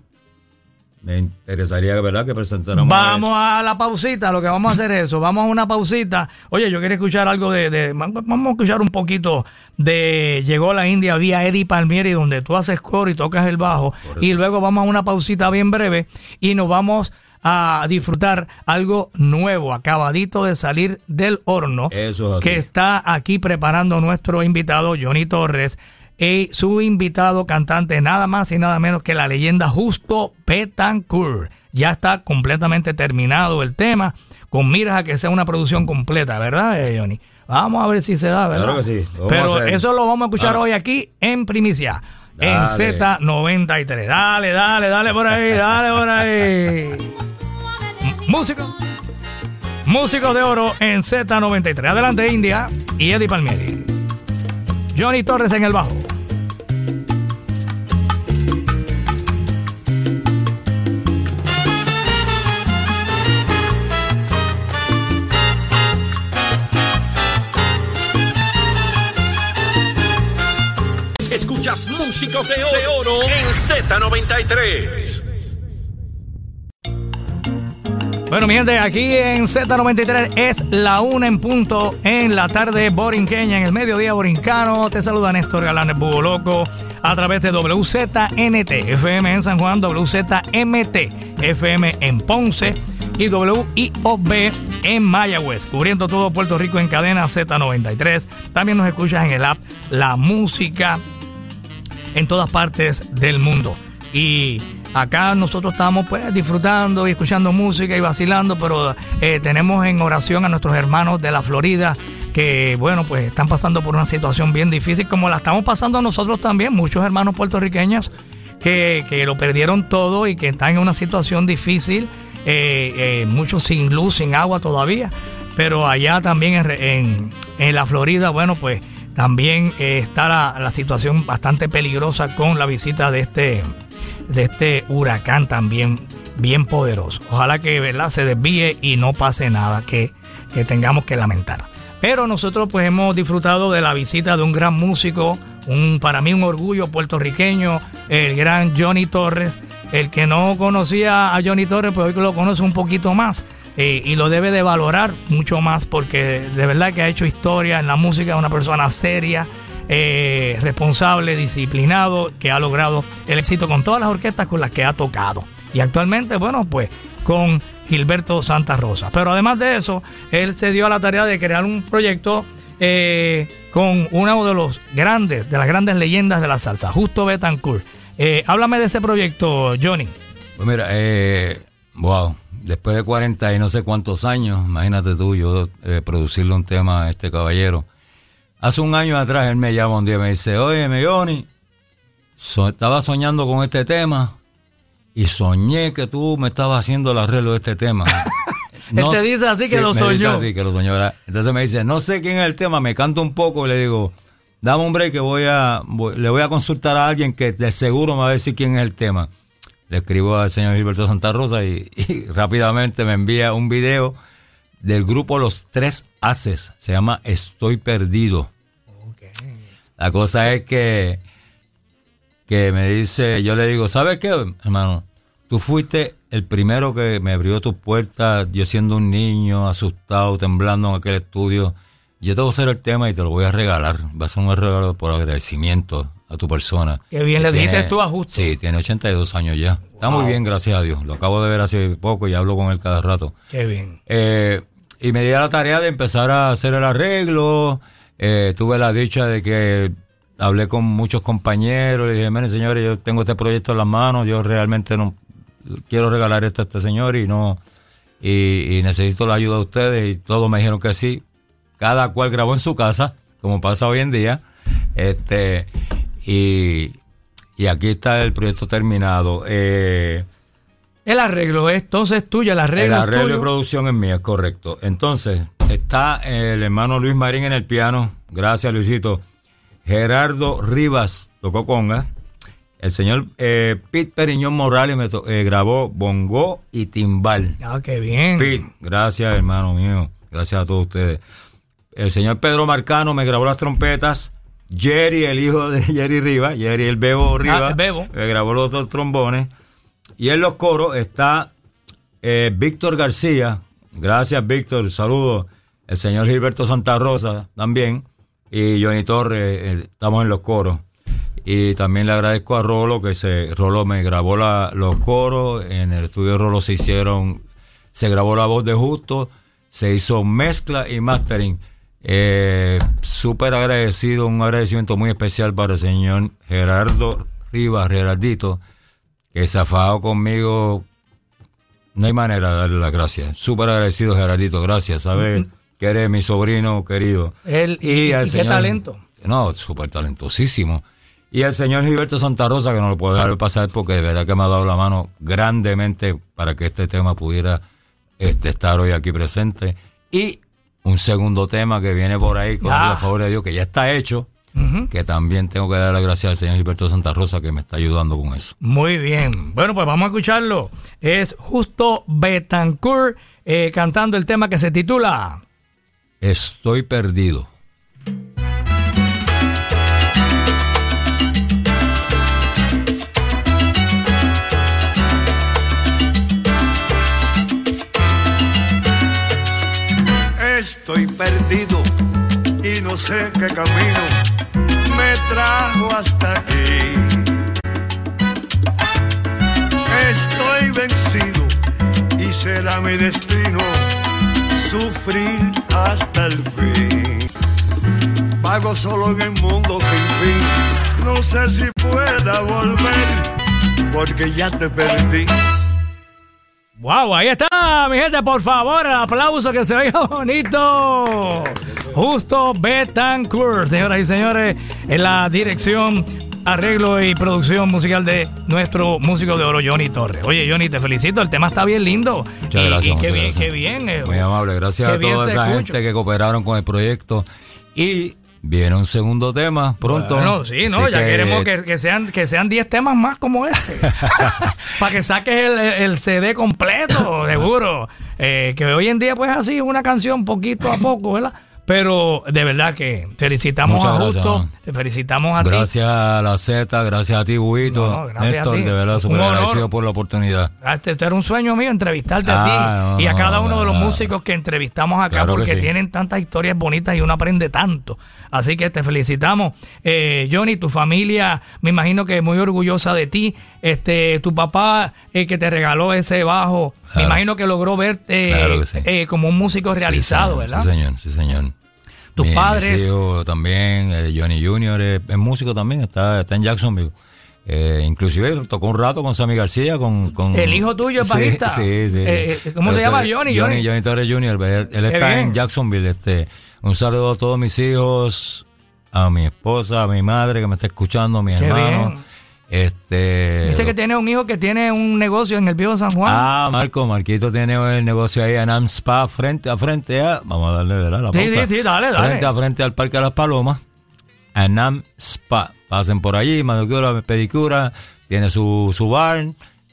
me interesaría, ¿verdad?, que presentáramos. Vamos a, la pausita, lo que vamos a hacer es eso. Vamos a una pausita. Oye, yo quería escuchar algo de, Vamos a escuchar un poquito de Llegó la India vía Eddie Palmieri, donde tú haces coro y tocas el bajo. Y luego vamos a una pausita bien breve y nos vamos a disfrutar algo nuevo, acabadito de salir del horno. Eso Que está aquí preparando nuestro invitado, Johnny Torres y su invitado cantante, nada más y nada menos que la leyenda Justo Betancourt. Ya está completamente terminado el tema, con miras a que sea una producción completa, ¿verdad, eh, Johnny? Vamos a ver si se da, ¿verdad? Claro que sí. Pero eso lo vamos a escuchar ah. hoy aquí en primicia, en Z93. Dale, dale, dale por ahí, dale por ahí. Músico. Músicos de oro en Z93. Adelante, India y Eddie Palmieri. Johnny Torres en el bajo. Músicos de oro en Z93. Bueno, mi gente, aquí en Z93 es la una en punto en la tarde borinqueña, en el mediodía borincano. Te saluda Néstor Galán, Búho Loco, a través de WZNT, FM en San Juan, WZMT, FM en Ponce y WIOB en Mayagüez, cubriendo todo Puerto Rico en cadena Z93. También nos escuchas en el app La Música en todas partes del mundo. Y Acá nosotros estamos pues disfrutando y escuchando música y vacilando, pero eh, tenemos en oración a nuestros hermanos de la Florida que, bueno, pues están pasando por una situación bien difícil, como la estamos pasando nosotros también, muchos hermanos puertorriqueños que, lo perdieron todo y que están en una situación difícil, eh, eh, muchos sin luz, sin agua todavía, pero allá también en, en, la Florida, bueno, pues también está la, la situación bastante peligrosa con la visita de este de este huracán también bien poderoso. Ojalá que ¿verdad? se desvíe y no pase nada que, que tengamos que lamentar. Pero nosotros pues hemos disfrutado de la visita de un gran músico, un, para mí un orgullo puertorriqueño, el gran Johnny Torres. El que no conocía a Johnny Torres, pues hoy lo conoce un poquito más eh, y lo debe de valorar mucho más porque de verdad que ha hecho historia en la música, una persona seria, eh, responsable, disciplinado, que ha logrado el éxito con todas las orquestas con las que ha tocado. Y actualmente, bueno, pues con Gilberto Santa Rosa. Pero además de eso, él se dio a la tarea de crear un proyecto eh, con uno de los grandes, de las grandes leyendas de la salsa, Justo Betancourt. Eh, háblame de ese proyecto, Johnny. Pues mira, eh, wow, después de 40 y no sé cuántos años, imagínate tú, yo eh, producirle un tema a este caballero. Hace un año atrás él me llama un día y me dice, oye, Johnny, estaba soñando con este tema y soñé que tú me estabas haciendo el arreglo de este tema. <laughs> No, Él te dice así que lo soñó. Dice así que lo soñó. Entonces me dice, no sé quién es el tema, me canto un poco y le digo, dame un break que voy a, le voy a consultar a alguien que de seguro me va a decir quién es el tema. Le escribo al señor Gilberto Santa Rosa <laughs> y, rápidamente me envía un video del grupo Los Tres Haces. Se llama Estoy Perdido. La cosa es que, que me dice, yo le digo, ¿sabes qué, hermano? Tú fuiste el primero que me abrió tus puertas, yo siendo un niño, asustado, temblando en aquel estudio. Yo te voy a hacer el tema y te lo voy a regalar. Va a ser un regalo por agradecimiento a tu persona. Qué bien le dijiste tú a Justo. Sí, tiene 82 años ya. Está muy bien, gracias a Dios. Lo acabo de ver hace poco y hablo con él cada rato. Qué bien. Eh, y me di a la tarea de empezar a hacer el arreglo. Eh, tuve la dicha de que hablé con muchos compañeros. Y dije, miren señores, yo tengo este proyecto en las manos. Yo realmente no quiero regalar esto a este señor y no y, necesito la ayuda de ustedes y todos me dijeron que sí. Cada cual grabó en su casa, como pasa hoy en día. Este y, y aquí está el proyecto terminado. Eh, el arreglo es entonces tuyo, el arreglo. El arreglo de producción es mío, es correcto. Entonces, está el hermano Luis Marín en el piano. Gracias, Luisito. Gerardo Rivas tocó conga. El señor eh, Pete Periñón Morales me eh, grabó bongo y timbal. Ah, qué bien. Pete, gracias hermano mío. Gracias a todos ustedes. El señor Pedro Marcano me grabó las trompetas. Jerry, el hijo de <laughs> Jerry Rivas, Jerry el Bebo ah, Rivas, me grabó los dos trombones. Y en los coros está eh, Víctor García. Gracias, Víctor. Saludos. El señor Gilberto Santa Rosa también. Y Johnny Torres, estamos en los coros. Y también le agradezco a Rolo que se Rolo me grabó la, los coros. En el estudio de Rolo se hicieron, se grabó la voz de Justo, se hizo mezcla y mastering. Eh, Súper agradecido, un agradecimiento muy especial para el señor Gerardo Rivas, Gerardito, que se ha fajado conmigo. No hay manera de darle las gracias. Súper agradecido, Gerardito, gracias. Sabes que eres mi sobrino querido. Él, y, qué talento. No, súper talentosísimo. Y el señor Gilberto Santa Rosa, que no lo puedo dejar pasar porque de verdad que me ha dado la mano grandemente para que este tema pudiera este, estar hoy aquí presente. Y un segundo tema que viene por ahí, con el favor de Dios, que ya está hecho, que también tengo que dar las gracias al señor Gilberto Santa Rosa que me está ayudando con eso. Muy bien. Bueno, pues vamos a escucharlo. Es Justo Betancourt eh, cantando el tema que se titula Estoy perdido. Estoy perdido y no sé qué camino me trajo hasta aquí. Estoy vencido y será mi destino sufrir hasta el fin. Vago solo en el mundo sin fin. No sé si pueda volver porque ya te perdí. Wow, ahí está, mi gente, por favor, el aplauso que se vea bonito. Justo Betancourt, señoras y señores, en la dirección, arreglo y producción musical de nuestro músico de oro, Johnny Torres. Oye, Johnny, te felicito, el tema está bien lindo. Muchas gracias. qué bien, qué bien. Muy amable, gracias a toda esa gente que cooperaron con el proyecto. Y Viene un segundo tema pronto. Bueno, sí, ¿no? ya queremos que, sean que sean 10 temas más como este. <laughs> Para que saques el, CD completo, seguro. Eh, que hoy en día, pues así, una canción poquito a poco, ¿verdad? Pero de verdad que felicitamos a Justo, te felicitamos a ti. Gracias a la Z, gracias a ti, Buito. Néstor, de verdad, súper agradecido por la oportunidad. Ah, este, esto era un sueño mío entrevistarte a ti ah, y a cada uno de los músicos que entrevistamos acá porque tienen tantas historias bonitas y uno aprende tanto. Así que te felicitamos. Eh, Johnny, tu familia, me imagino que es muy orgullosa de ti. Este, tu papá el que te regaló ese bajo, me imagino que logró verte eh, como un músico realizado, ¿verdad? Sí, señor, sí, señor. Tus padres. también, eh, Johnny Junior es, músico también, está, está en Jacksonville. Eh, inclusive tocó un rato con Sammy García, con... el hijo tuyo es bajista. Sí, sí. Eh, ¿Cómo se llama Johnny? Johnny, Johnny Torres Jr. Él, está en Jacksonville. Este, un saludo a todos mis hijos, a mi esposa, a mi madre que me está escuchando, a mis hermanos. Este. Dice que tiene un hijo que tiene un negocio en el viejo San Juan. Ah, Marco, Marquito tiene el negocio ahí en Amspa, frente a frente a. Vamos a darle, ¿verdad? La sí, sí, sí, dale, dale. Frente a frente al Parque de las Palomas. Anam Spa. Pasen por allí, manicura, pedicura, tiene su, su bar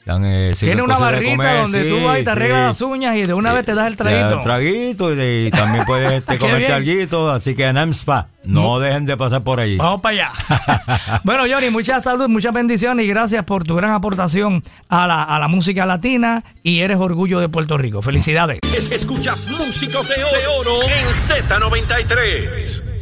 eh, Tiene una barrita donde tú vas y te arreglas las uñas y de una vez te das el traguito. El traguito y, también puedes este, <laughs> comerte algo. Así que en Amspa, no dejen de pasar por allí. Vamos para allá. <laughs> bueno, Johnny, mucha salud, muchas bendiciones y gracias por tu gran aportación a la, a la música latina y eres orgullo de Puerto Rico. Felicidades. Escuchas Músicos de Oro en Z93.